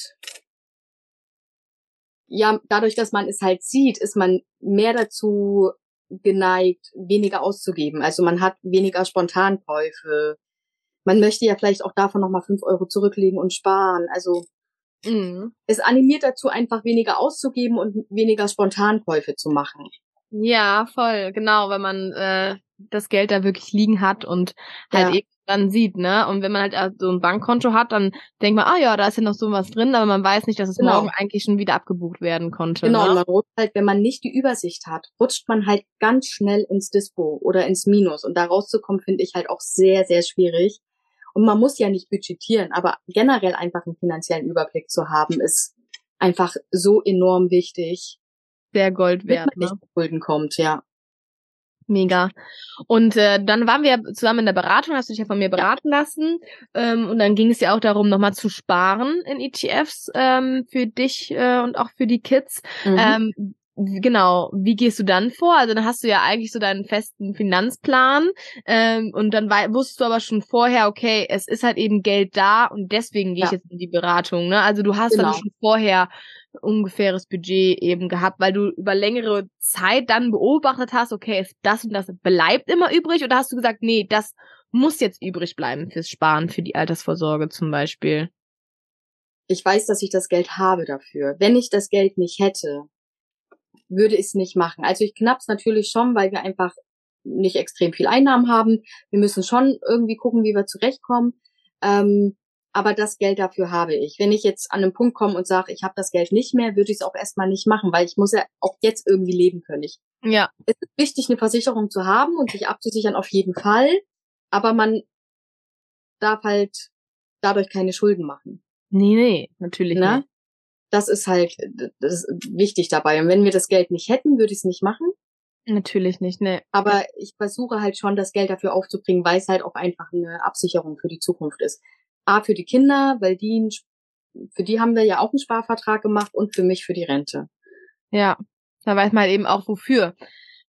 ja, dadurch, dass man es halt sieht, ist man mehr dazu geneigt, weniger auszugeben. Also man hat weniger Spontankäufe. Man möchte ja vielleicht auch davon nochmal fünf Euro zurücklegen und sparen. Also mhm. es animiert dazu, einfach weniger auszugeben und weniger Spontankäufe zu machen. Ja, voll, genau, wenn man äh, das Geld da wirklich liegen hat und halt ja. eben dann sieht, ne? Und wenn man halt äh, so ein Bankkonto hat, dann denkt man, ah ja, da ist ja noch so was drin, aber man weiß nicht, dass es genau. morgen eigentlich schon wieder abgebucht werden konnte. Genau, ne? und man rutscht halt, wenn man nicht die Übersicht hat, rutscht man halt ganz schnell ins Dispo oder ins Minus. Und da rauszukommen, finde ich halt auch sehr, sehr schwierig. Und man muss ja nicht budgetieren, aber generell einfach einen finanziellen Überblick zu haben, ist einfach so enorm wichtig. Der Gold wert. Wenn man ne? nicht Schulden kommt, ja. Mega. Und äh, dann waren wir zusammen in der Beratung, hast du dich ja von mir beraten lassen. Ähm, und dann ging es ja auch darum, nochmal zu sparen in ETFs ähm, für dich äh, und auch für die Kids. Mhm. Ähm, genau, wie gehst du dann vor? Also dann hast du ja eigentlich so deinen festen Finanzplan ähm, und dann wusstest du aber schon vorher, okay, es ist halt eben Geld da und deswegen gehe ja. ich jetzt in die Beratung. Ne? Also du hast genau. dann schon vorher ungefähres Budget eben gehabt, weil du über längere Zeit dann beobachtet hast, okay, das und das bleibt immer übrig oder hast du gesagt, nee, das muss jetzt übrig bleiben fürs Sparen, für die Altersvorsorge zum Beispiel? Ich weiß, dass ich das Geld habe dafür. Wenn ich das Geld nicht hätte, würde ich es nicht machen. Also ich knapp's natürlich schon, weil wir einfach nicht extrem viel Einnahmen haben. Wir müssen schon irgendwie gucken, wie wir zurechtkommen. Ähm, aber das Geld dafür habe ich. Wenn ich jetzt an einen Punkt komme und sage, ich habe das Geld nicht mehr, würde ich es auch erstmal nicht machen, weil ich muss ja auch jetzt irgendwie leben können. Ich, ja. Es ist wichtig, eine Versicherung zu haben und sich abzusichern auf jeden Fall, aber man darf halt dadurch keine Schulden machen. Nee, nee, natürlich ne? nicht. Das ist halt das ist wichtig dabei. Und wenn wir das Geld nicht hätten, würde ich es nicht machen. Natürlich nicht, ne. Aber ich versuche halt schon, das Geld dafür aufzubringen, weil es halt auch einfach eine Absicherung für die Zukunft ist. A, für die Kinder, weil die, für die haben wir ja auch einen Sparvertrag gemacht und für mich für die Rente. Ja, da weiß man eben auch wofür.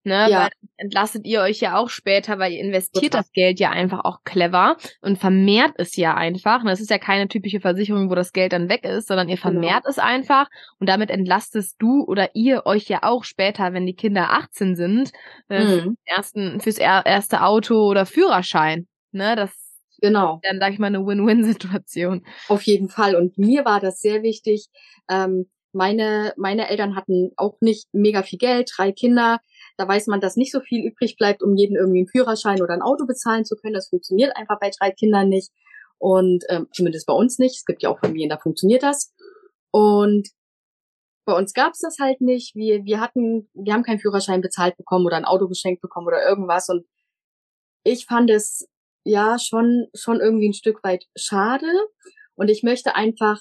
Ne, ja. weil entlastet ihr euch ja auch später, weil ihr investiert Total. das Geld ja einfach auch clever und vermehrt es ja einfach. Das ist ja keine typische Versicherung, wo das Geld dann weg ist, sondern ihr genau. vermehrt genau. es einfach und damit entlastest du oder ihr euch ja auch später, wenn die Kinder 18 sind, äh, mhm. ersten, fürs erste Auto oder Führerschein. Ne, das Genau. Dann sage ich mal eine Win-Win-Situation. Auf jeden Fall. Und mir war das sehr wichtig. Ähm, meine, meine Eltern hatten auch nicht mega viel Geld, drei Kinder. Da weiß man, dass nicht so viel übrig bleibt, um jeden irgendwie einen Führerschein oder ein Auto bezahlen zu können. Das funktioniert einfach bei drei Kindern nicht. Und ähm, zumindest bei uns nicht. Es gibt ja auch Familien, da funktioniert das. Und bei uns gab's das halt nicht. Wir, wir hatten, wir haben keinen Führerschein bezahlt bekommen oder ein Auto geschenkt bekommen oder irgendwas. Und ich fand es ja schon, schon irgendwie ein Stück weit schade. Und ich möchte einfach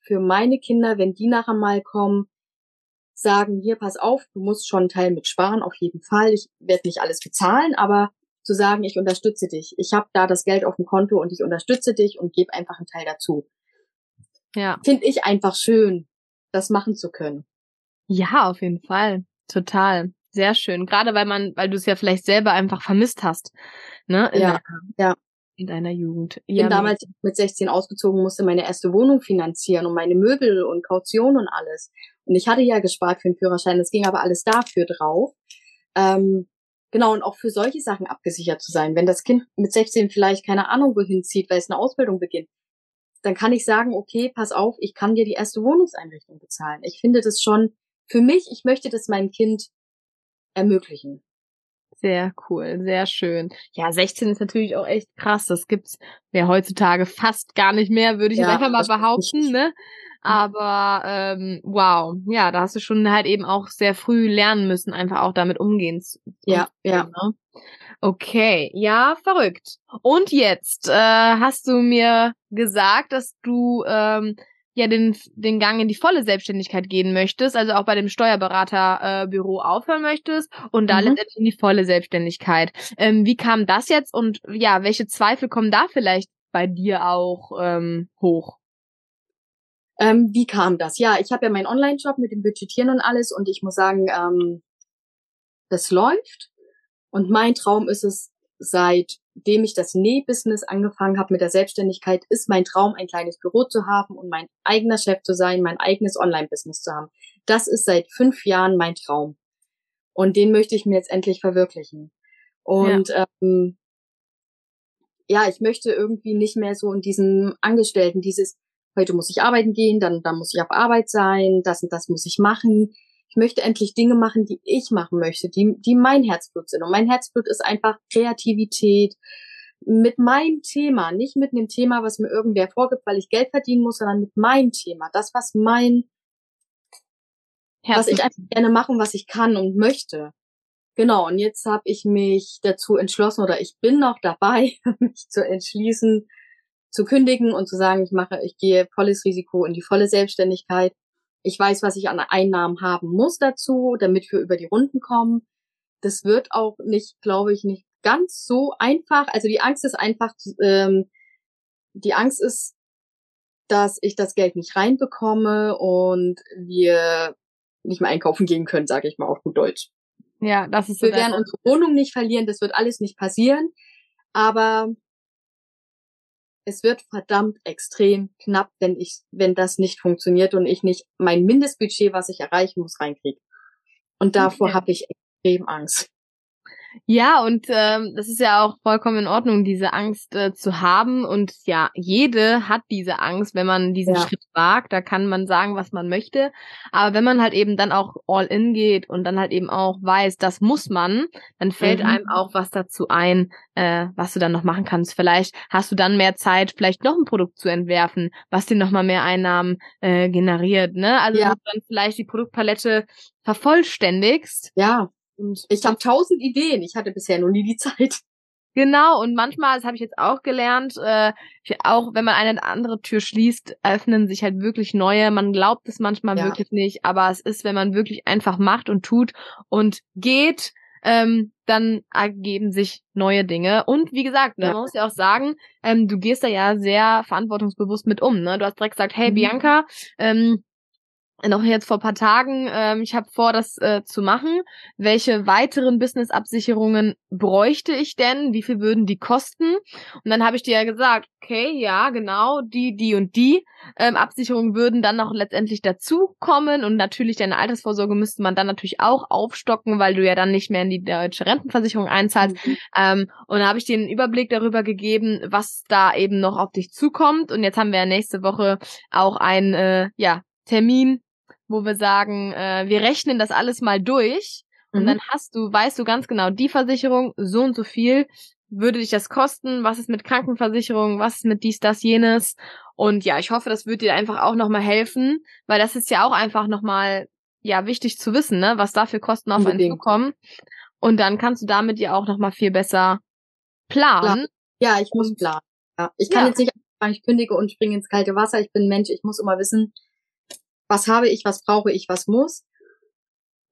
für meine Kinder, wenn die nachher mal kommen, sagen, hier, pass auf, du musst schon einen Teil mit sparen, auf jeden Fall. Ich werde nicht alles bezahlen, aber zu sagen, ich unterstütze dich. Ich habe da das Geld auf dem Konto und ich unterstütze dich und gebe einfach einen Teil dazu. Ja. Finde ich einfach schön, das machen zu können. Ja, auf jeden Fall. Total. Sehr schön. Gerade weil man, weil du es ja vielleicht selber einfach vermisst hast. Ne? In ja, ja. In deiner Jugend. Ich bin damals mit 16 ausgezogen, musste meine erste Wohnung finanzieren und meine Möbel und Kaution und alles. Und ich hatte ja gespart für den Führerschein, das ging aber alles dafür drauf. Ähm, genau, und auch für solche Sachen abgesichert zu sein. Wenn das Kind mit 16 vielleicht keine Ahnung wohin zieht, weil es eine Ausbildung beginnt, dann kann ich sagen, okay, pass auf, ich kann dir die erste Wohnungseinrichtung bezahlen. Ich finde das schon für mich, ich möchte das meinem Kind ermöglichen. Sehr cool, sehr schön. Ja, 16 ist natürlich auch echt krass. Das gibt's ja heutzutage fast gar nicht mehr, würde ich ja, einfach mal behaupten, ne? Aber ähm, wow, ja, da hast du schon halt eben auch sehr früh lernen müssen, einfach auch damit umgehen zu. Ja, ja. Ne? Okay, ja, verrückt. Und jetzt äh, hast du mir gesagt, dass du ähm, ja den, den Gang in die volle Selbstständigkeit gehen möchtest, also auch bei dem Steuerberaterbüro äh, aufhören möchtest und da mhm. letztendlich in die volle Selbstständigkeit. Ähm, wie kam das jetzt und ja, welche Zweifel kommen da vielleicht bei dir auch ähm, hoch? Ähm, wie kam das? Ja, ich habe ja meinen Online-Shop mit dem Budgetieren und alles und ich muss sagen, ähm, das läuft. Und mein Traum ist es, seitdem ich das Nähbusiness angefangen habe mit der Selbstständigkeit, ist mein Traum, ein kleines Büro zu haben und mein eigener Chef zu sein, mein eigenes Online-Business zu haben. Das ist seit fünf Jahren mein Traum. Und den möchte ich mir jetzt endlich verwirklichen. Und ja. ähm, ja, ich möchte irgendwie nicht mehr so in diesem Angestellten, dieses, heute muss ich arbeiten gehen, dann, dann muss ich auf Arbeit sein, das und das muss ich machen. Ich möchte endlich Dinge machen, die ich machen möchte, die, die mein Herzblut sind. Und mein Herzblut ist einfach Kreativität mit meinem Thema, nicht mit einem Thema, was mir irgendwer vorgibt, weil ich Geld verdienen muss, sondern mit meinem Thema. Das, was mein, Herzblut. was ich einfach gerne machen, was ich kann und möchte. Genau, und jetzt habe ich mich dazu entschlossen oder ich bin noch dabei, [laughs] mich zu entschließen, zu kündigen und zu sagen, ich mache, ich gehe volles Risiko in die volle Selbstständigkeit. Ich weiß, was ich an Einnahmen haben muss dazu, damit wir über die Runden kommen. Das wird auch nicht, glaube ich, nicht ganz so einfach. Also die Angst ist einfach, ähm, die Angst ist, dass ich das Geld nicht reinbekomme und wir nicht mehr einkaufen gehen können, sage ich mal auf gut Deutsch. Ja, das ist so. Wir werden unsere Wohnung nicht verlieren, das wird alles nicht passieren. Aber es wird verdammt extrem knapp, wenn ich, wenn das nicht funktioniert und ich nicht mein Mindestbudget, was ich erreichen muss, reinkriege. Und davor okay. habe ich extrem Angst. Ja, und ähm, das ist ja auch vollkommen in Ordnung, diese Angst äh, zu haben. Und ja, jede hat diese Angst, wenn man diesen ja. Schritt wagt. Da kann man sagen, was man möchte. Aber wenn man halt eben dann auch all in geht und dann halt eben auch weiß, das muss man, dann fällt mhm. einem auch was dazu ein, äh, was du dann noch machen kannst. Vielleicht hast du dann mehr Zeit, vielleicht noch ein Produkt zu entwerfen, was dir nochmal mehr Einnahmen äh, generiert. Ne? Also ja. dann vielleicht die Produktpalette vervollständigst. Ja. Und ich habe tausend Ideen. Ich hatte bisher noch nie die Zeit. Genau, und manchmal, das habe ich jetzt auch gelernt, äh, auch wenn man eine andere Tür schließt, öffnen sich halt wirklich neue. Man glaubt es manchmal ja. wirklich nicht, aber es ist, wenn man wirklich einfach macht und tut und geht, ähm, dann ergeben sich neue Dinge. Und wie gesagt, ne, ja. man muss ja auch sagen, ähm, du gehst da ja sehr verantwortungsbewusst mit um. Ne? Du hast direkt gesagt, hey mhm. Bianca, ähm, noch jetzt vor paar Tagen, ähm, ich habe vor, das äh, zu machen. Welche weiteren Business-Absicherungen bräuchte ich denn? Wie viel würden die kosten? Und dann habe ich dir ja gesagt, okay, ja, genau, die, die und die ähm, Absicherungen würden dann noch letztendlich dazukommen. Und natürlich deine Altersvorsorge müsste man dann natürlich auch aufstocken, weil du ja dann nicht mehr in die deutsche Rentenversicherung einzahlst. Mhm. Ähm, und da habe ich dir einen Überblick darüber gegeben, was da eben noch auf dich zukommt. Und jetzt haben wir ja nächste Woche auch ein, äh, ja, Termin wo wir sagen, äh, wir rechnen das alles mal durch und mhm. dann hast du, weißt du ganz genau, die Versicherung, so und so viel würde dich das kosten, was ist mit Krankenversicherung, was ist mit dies, das, jenes. Und ja, ich hoffe, das wird dir einfach auch nochmal helfen, weil das ist ja auch einfach nochmal, ja, wichtig zu wissen, ne, was da für Kosten auf einen zukommen. Und dann kannst du damit ja auch nochmal viel besser planen. Ja, ich muss planen. Ja. Ich kann ja. jetzt nicht sagen, ich kündige und springe ins kalte Wasser. Ich bin Mensch, ich muss immer wissen, was habe ich, was brauche ich, was muss.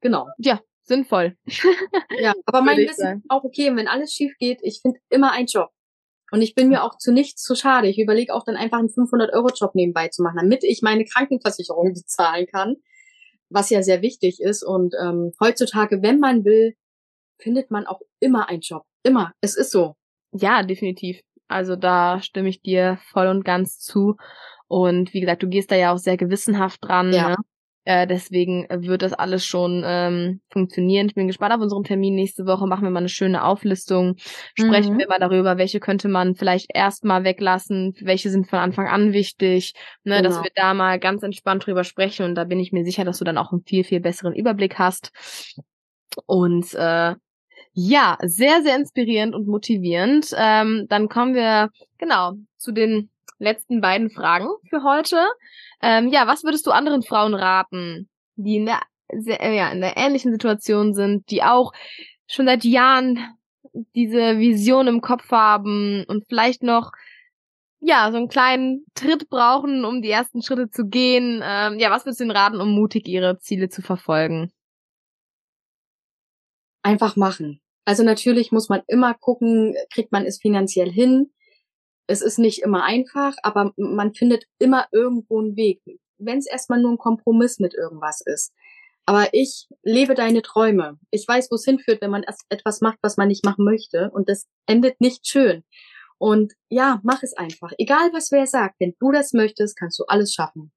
Genau. Ja, sinnvoll. [laughs] ja, aber mein Wissen ist auch okay, wenn alles schief geht, ich finde immer einen Job. Und ich bin mir auch zu nichts zu schade. Ich überlege auch dann einfach einen 500-Euro-Job nebenbei zu machen, damit ich meine Krankenversicherung [laughs] bezahlen kann, was ja sehr wichtig ist. Und ähm, heutzutage, wenn man will, findet man auch immer einen Job. Immer. Es ist so. Ja, definitiv. Also da stimme ich dir voll und ganz zu. Und wie gesagt, du gehst da ja auch sehr gewissenhaft dran. Ja. Ne? Äh, deswegen wird das alles schon ähm, funktionieren. Ich bin gespannt auf unseren Termin nächste Woche. Machen wir mal eine schöne Auflistung. Sprechen mhm. wir mal darüber, welche könnte man vielleicht erstmal weglassen, welche sind von Anfang an wichtig. Ne, genau. Dass wir da mal ganz entspannt drüber sprechen. Und da bin ich mir sicher, dass du dann auch einen viel, viel besseren Überblick hast. Und äh, Ja, sehr, sehr inspirierend und motivierend. Ähm, dann kommen wir genau zu den letzten beiden Fragen für heute. Ähm, ja, was würdest du anderen Frauen raten, die in der, sehr, äh, ja, in der ähnlichen Situation sind, die auch schon seit Jahren diese Vision im Kopf haben und vielleicht noch ja, so einen kleinen Tritt brauchen, um die ersten Schritte zu gehen. Ähm, ja, was würdest du ihnen raten, um mutig ihre Ziele zu verfolgen? Einfach machen. Also natürlich muss man immer gucken, kriegt man es finanziell hin. Es ist nicht immer einfach, aber man findet immer irgendwo einen Weg, wenn es erstmal nur ein Kompromiss mit irgendwas ist. Aber ich lebe deine Träume. Ich weiß, wo es hinführt, wenn man etwas macht, was man nicht machen möchte. Und das endet nicht schön. Und ja, mach es einfach. Egal was wer sagt, wenn du das möchtest, kannst du alles schaffen.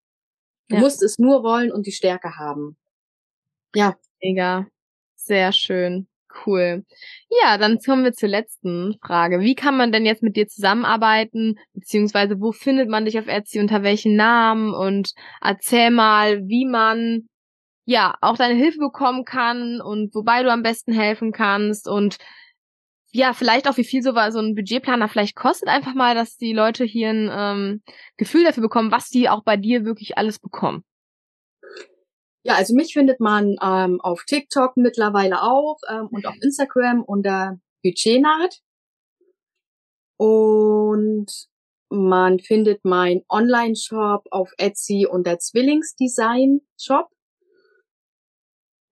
Du ja. musst es nur wollen und die Stärke haben. Ja. Mega. Sehr schön. Cool. Ja, dann kommen wir zur letzten Frage. Wie kann man denn jetzt mit dir zusammenarbeiten? Beziehungsweise wo findet man dich auf Etsy? Unter welchen Namen? Und erzähl mal, wie man ja auch deine Hilfe bekommen kann und wobei du am besten helfen kannst und ja, vielleicht auch, wie viel so, ein Budgetplaner vielleicht kostet, einfach mal, dass die Leute hier ein ähm, Gefühl dafür bekommen, was die auch bei dir wirklich alles bekommen. Ja, also mich findet man ähm, auf TikTok mittlerweile auch ähm, und auf Instagram unter Budgetnaht. Und man findet mein Online-Shop auf Etsy unter Zwillingsdesign Shop.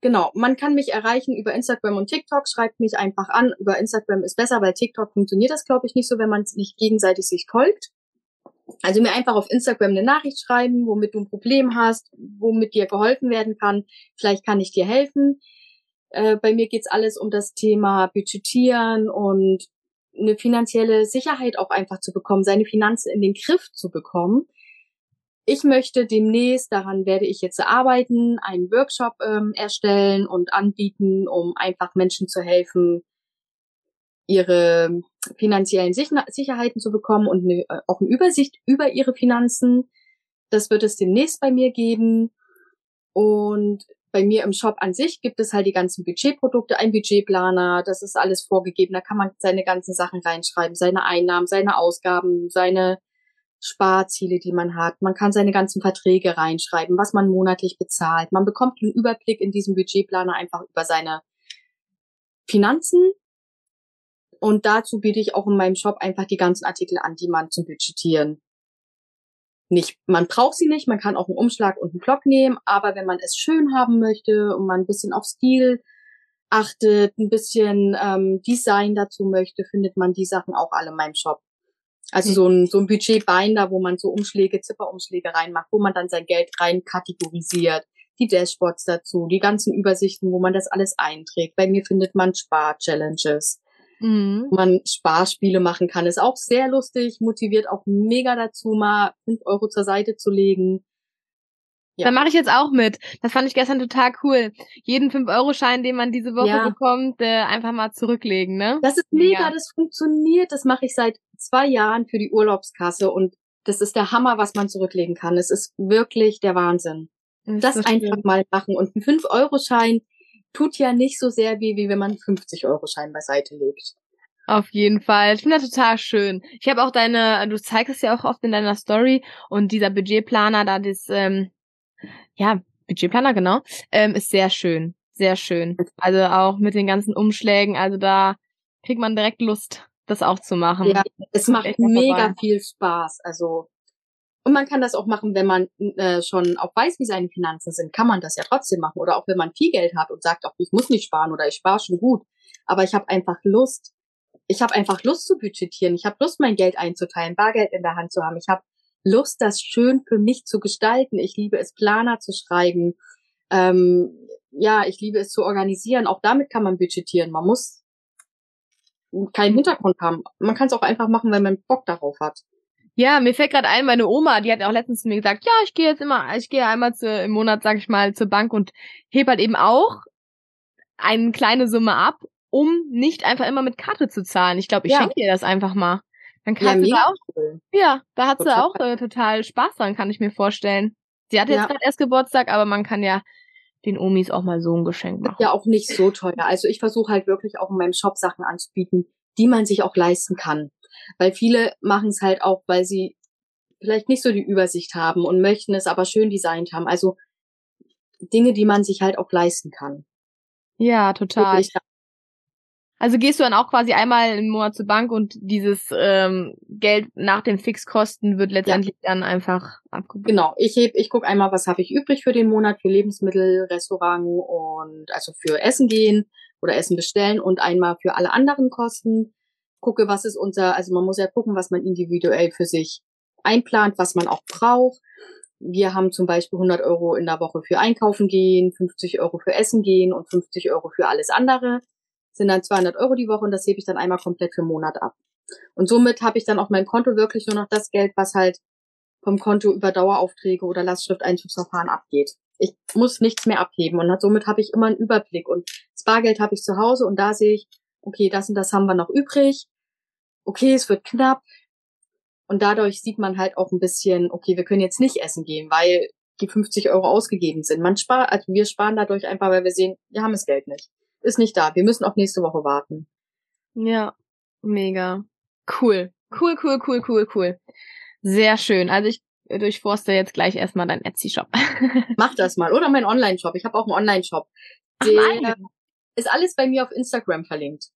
Genau, man kann mich erreichen über Instagram und TikTok, schreibt mich einfach an. Über Instagram ist besser, weil TikTok funktioniert das, glaube ich, nicht so, wenn man nicht gegenseitig sich folgt. Also mir einfach auf Instagram eine Nachricht schreiben, womit du ein Problem hast, womit dir geholfen werden kann. Vielleicht kann ich dir helfen. Äh, bei mir geht's alles um das Thema Budgetieren und eine finanzielle Sicherheit auch einfach zu bekommen, seine Finanzen in den Griff zu bekommen ich möchte demnächst, daran werde ich jetzt arbeiten, einen Workshop ähm, erstellen und anbieten, um einfach Menschen zu helfen, ihre finanziellen Sicherheiten zu bekommen und eine, äh, auch eine Übersicht über ihre Finanzen. Das wird es demnächst bei mir geben. Und bei mir im Shop an sich gibt es halt die ganzen Budgetprodukte, ein Budgetplaner, das ist alles vorgegeben. Da kann man seine ganzen Sachen reinschreiben, seine Einnahmen, seine Ausgaben, seine Sparziele, die man hat. Man kann seine ganzen Verträge reinschreiben, was man monatlich bezahlt. Man bekommt einen Überblick in diesem Budgetplaner einfach über seine Finanzen. Und dazu biete ich auch in meinem Shop einfach die ganzen Artikel an, die man zum Budgetieren nicht, man braucht sie nicht, man kann auch einen Umschlag und einen Block nehmen, aber wenn man es schön haben möchte und man ein bisschen auf Stil achtet, ein bisschen ähm, Design dazu möchte, findet man die Sachen auch alle in meinem Shop. Also so ein, so ein Budgetbinder, wo man so Umschläge, Zipperumschläge reinmacht, wo man dann sein Geld rein kategorisiert, die Dashboards dazu, die ganzen Übersichten, wo man das alles einträgt. Bei mir findet man Spar-Challenges, mhm. man Sparspiele machen kann. Ist auch sehr lustig, motiviert auch mega dazu, mal fünf Euro zur Seite zu legen. Ja. Da mache ich jetzt auch mit. Das fand ich gestern total cool. Jeden 5-Euro-Schein, den man diese Woche ja. bekommt, äh, einfach mal zurücklegen, ne? Das ist mega, ja. das funktioniert. Das mache ich seit zwei Jahren für die Urlaubskasse und das ist der Hammer, was man zurücklegen kann. Es ist wirklich der Wahnsinn. Das, das einfach mal machen. Und ein 5-Euro-Schein tut ja nicht so sehr wie, wie wenn man einen 50-Euro-Schein beiseite legt. Auf jeden Fall. Ich finde das total schön. Ich habe auch deine, du zeigst es ja auch oft in deiner Story und dieser Budgetplaner da, das, ähm, ja, Budgetplaner, genau, ähm, ist sehr schön. Sehr schön. Also auch mit den ganzen Umschlägen, also da kriegt man direkt Lust das auch zu machen. Ja, es macht mega vorbei. viel Spaß. Also und man kann das auch machen, wenn man äh, schon auch weiß, wie seine Finanzen sind, kann man das ja trotzdem machen. Oder auch wenn man viel Geld hat und sagt, auch ich muss nicht sparen oder ich spare schon gut. Aber ich habe einfach Lust. Ich habe einfach Lust zu budgetieren. Ich habe Lust, mein Geld einzuteilen, Bargeld in der Hand zu haben. Ich habe Lust, das schön für mich zu gestalten. Ich liebe es, Planer zu schreiben. Ähm, ja, ich liebe es zu organisieren. Auch damit kann man budgetieren. Man muss keinen Hintergrund haben. Man kann es auch einfach machen, weil man Bock darauf hat. Ja, mir fällt gerade ein, meine Oma, die hat auch letztens zu mir gesagt, ja, ich gehe jetzt immer, ich gehe einmal zu, im Monat, sag ich mal, zur Bank und heb halt eben auch eine kleine Summe ab, um nicht einfach immer mit Karte zu zahlen. Ich glaube, ich ja. schenke ihr das einfach mal. Dann kann ja, sie auch. Cool. Ja, da hat total. sie auch äh, total Spaß dran, kann ich mir vorstellen. Sie hatte jetzt ja. gerade erst Geburtstag, aber man kann ja den Omis auch mal so ein Geschenk machen. Ja, auch nicht so teuer. Also ich versuche halt wirklich auch in meinem Shop Sachen anzubieten, die man sich auch leisten kann. Weil viele machen es halt auch, weil sie vielleicht nicht so die Übersicht haben und möchten es aber schön designt haben. Also Dinge, die man sich halt auch leisten kann. Ja, total. Also gehst du dann auch quasi einmal im Monat zur Bank und dieses ähm, Geld nach den Fixkosten wird letztendlich ja. dann einfach abgebucht. Genau, ich heb, ich guck einmal, was habe ich übrig für den Monat für Lebensmittel, Restaurant und also für Essen gehen oder Essen bestellen und einmal für alle anderen Kosten. Gucke, was ist unser, also man muss ja gucken, was man individuell für sich einplant, was man auch braucht. Wir haben zum Beispiel 100 Euro in der Woche für Einkaufen gehen, 50 Euro für Essen gehen und 50 Euro für alles andere. Sind dann 200 Euro die Woche und das hebe ich dann einmal komplett für Monat ab. Und somit habe ich dann auf meinem Konto wirklich nur noch das Geld, was halt vom Konto über Daueraufträge oder Lastschrifteinzugsverfahren abgeht. Ich muss nichts mehr abheben und somit habe ich immer einen Überblick. Und das Bargeld habe ich zu Hause und da sehe ich, okay, das und das haben wir noch übrig. Okay, es wird knapp. Und dadurch sieht man halt auch ein bisschen, okay, wir können jetzt nicht essen gehen, weil die 50 Euro ausgegeben sind. Man spart, also wir sparen dadurch einfach, weil wir sehen, wir haben das Geld nicht. Ist nicht da. Wir müssen auch nächste Woche warten. Ja, mega. Cool. Cool, cool, cool, cool, cool. Sehr schön. Also ich durchforste jetzt gleich erstmal deinen Etsy-Shop. [laughs] Mach das mal. Oder mein Online-Shop. Ich habe auch einen Online-Shop. Der ist alles bei mir auf Instagram verlinkt.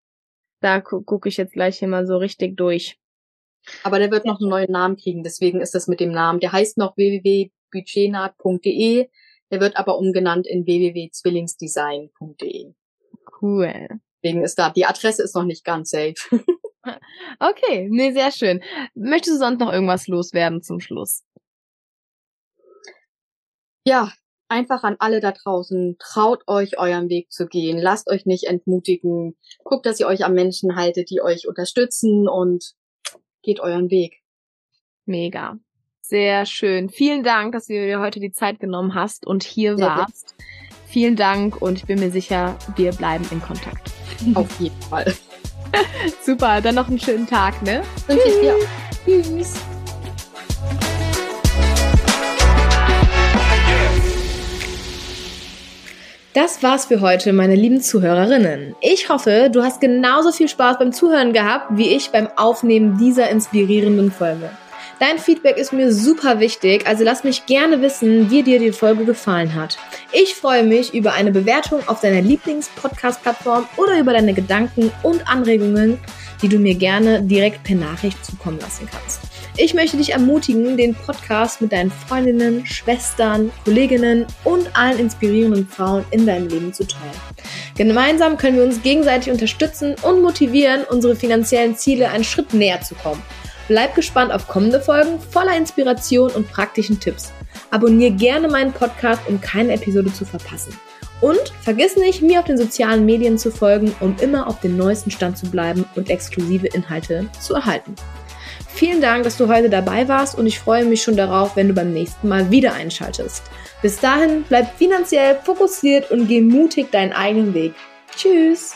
Da gu gucke ich jetzt gleich hier mal so richtig durch. Aber der wird noch einen neuen Namen kriegen, deswegen ist das mit dem Namen. Der heißt noch www.budgetnaht.de, der wird aber umgenannt in www.zwillingsdesign.de. Cool. Deswegen ist da, die Adresse ist noch nicht ganz safe. [laughs] okay, nee, sehr schön. Möchtest du sonst noch irgendwas loswerden zum Schluss? Ja, einfach an alle da draußen, traut euch euren Weg zu gehen, lasst euch nicht entmutigen, guckt, dass ihr euch am Menschen haltet, die euch unterstützen und geht euren Weg. Mega. Sehr schön. Vielen Dank, dass du dir heute die Zeit genommen hast und hier Sehr warst. Gut. Vielen Dank und ich bin mir sicher, wir bleiben in Kontakt. Auf jeden Fall. [laughs] Super, dann noch einen schönen Tag, ne? Tschüss. Tschüss. Das war's für heute, meine lieben Zuhörerinnen. Ich hoffe, du hast genauso viel Spaß beim Zuhören gehabt, wie ich beim Aufnehmen dieser inspirierenden Folge. Dein Feedback ist mir super wichtig, also lass mich gerne wissen, wie dir die Folge gefallen hat. Ich freue mich über eine Bewertung auf deiner Lieblings-Podcast-Plattform oder über deine Gedanken und Anregungen, die du mir gerne direkt per Nachricht zukommen lassen kannst. Ich möchte dich ermutigen, den Podcast mit deinen Freundinnen, Schwestern, Kolleginnen und allen inspirierenden Frauen in deinem Leben zu teilen. Gemeinsam können wir uns gegenseitig unterstützen und motivieren, unsere finanziellen Ziele einen Schritt näher zu kommen. Bleib gespannt auf kommende Folgen voller Inspiration und praktischen Tipps. Abonnier gerne meinen Podcast, um keine Episode zu verpassen. Und vergiss nicht, mir auf den sozialen Medien zu folgen, um immer auf dem neuesten Stand zu bleiben und exklusive Inhalte zu erhalten. Vielen Dank, dass du heute dabei warst und ich freue mich schon darauf, wenn du beim nächsten Mal wieder einschaltest. Bis dahin, bleib finanziell fokussiert und geh mutig deinen eigenen Weg. Tschüss!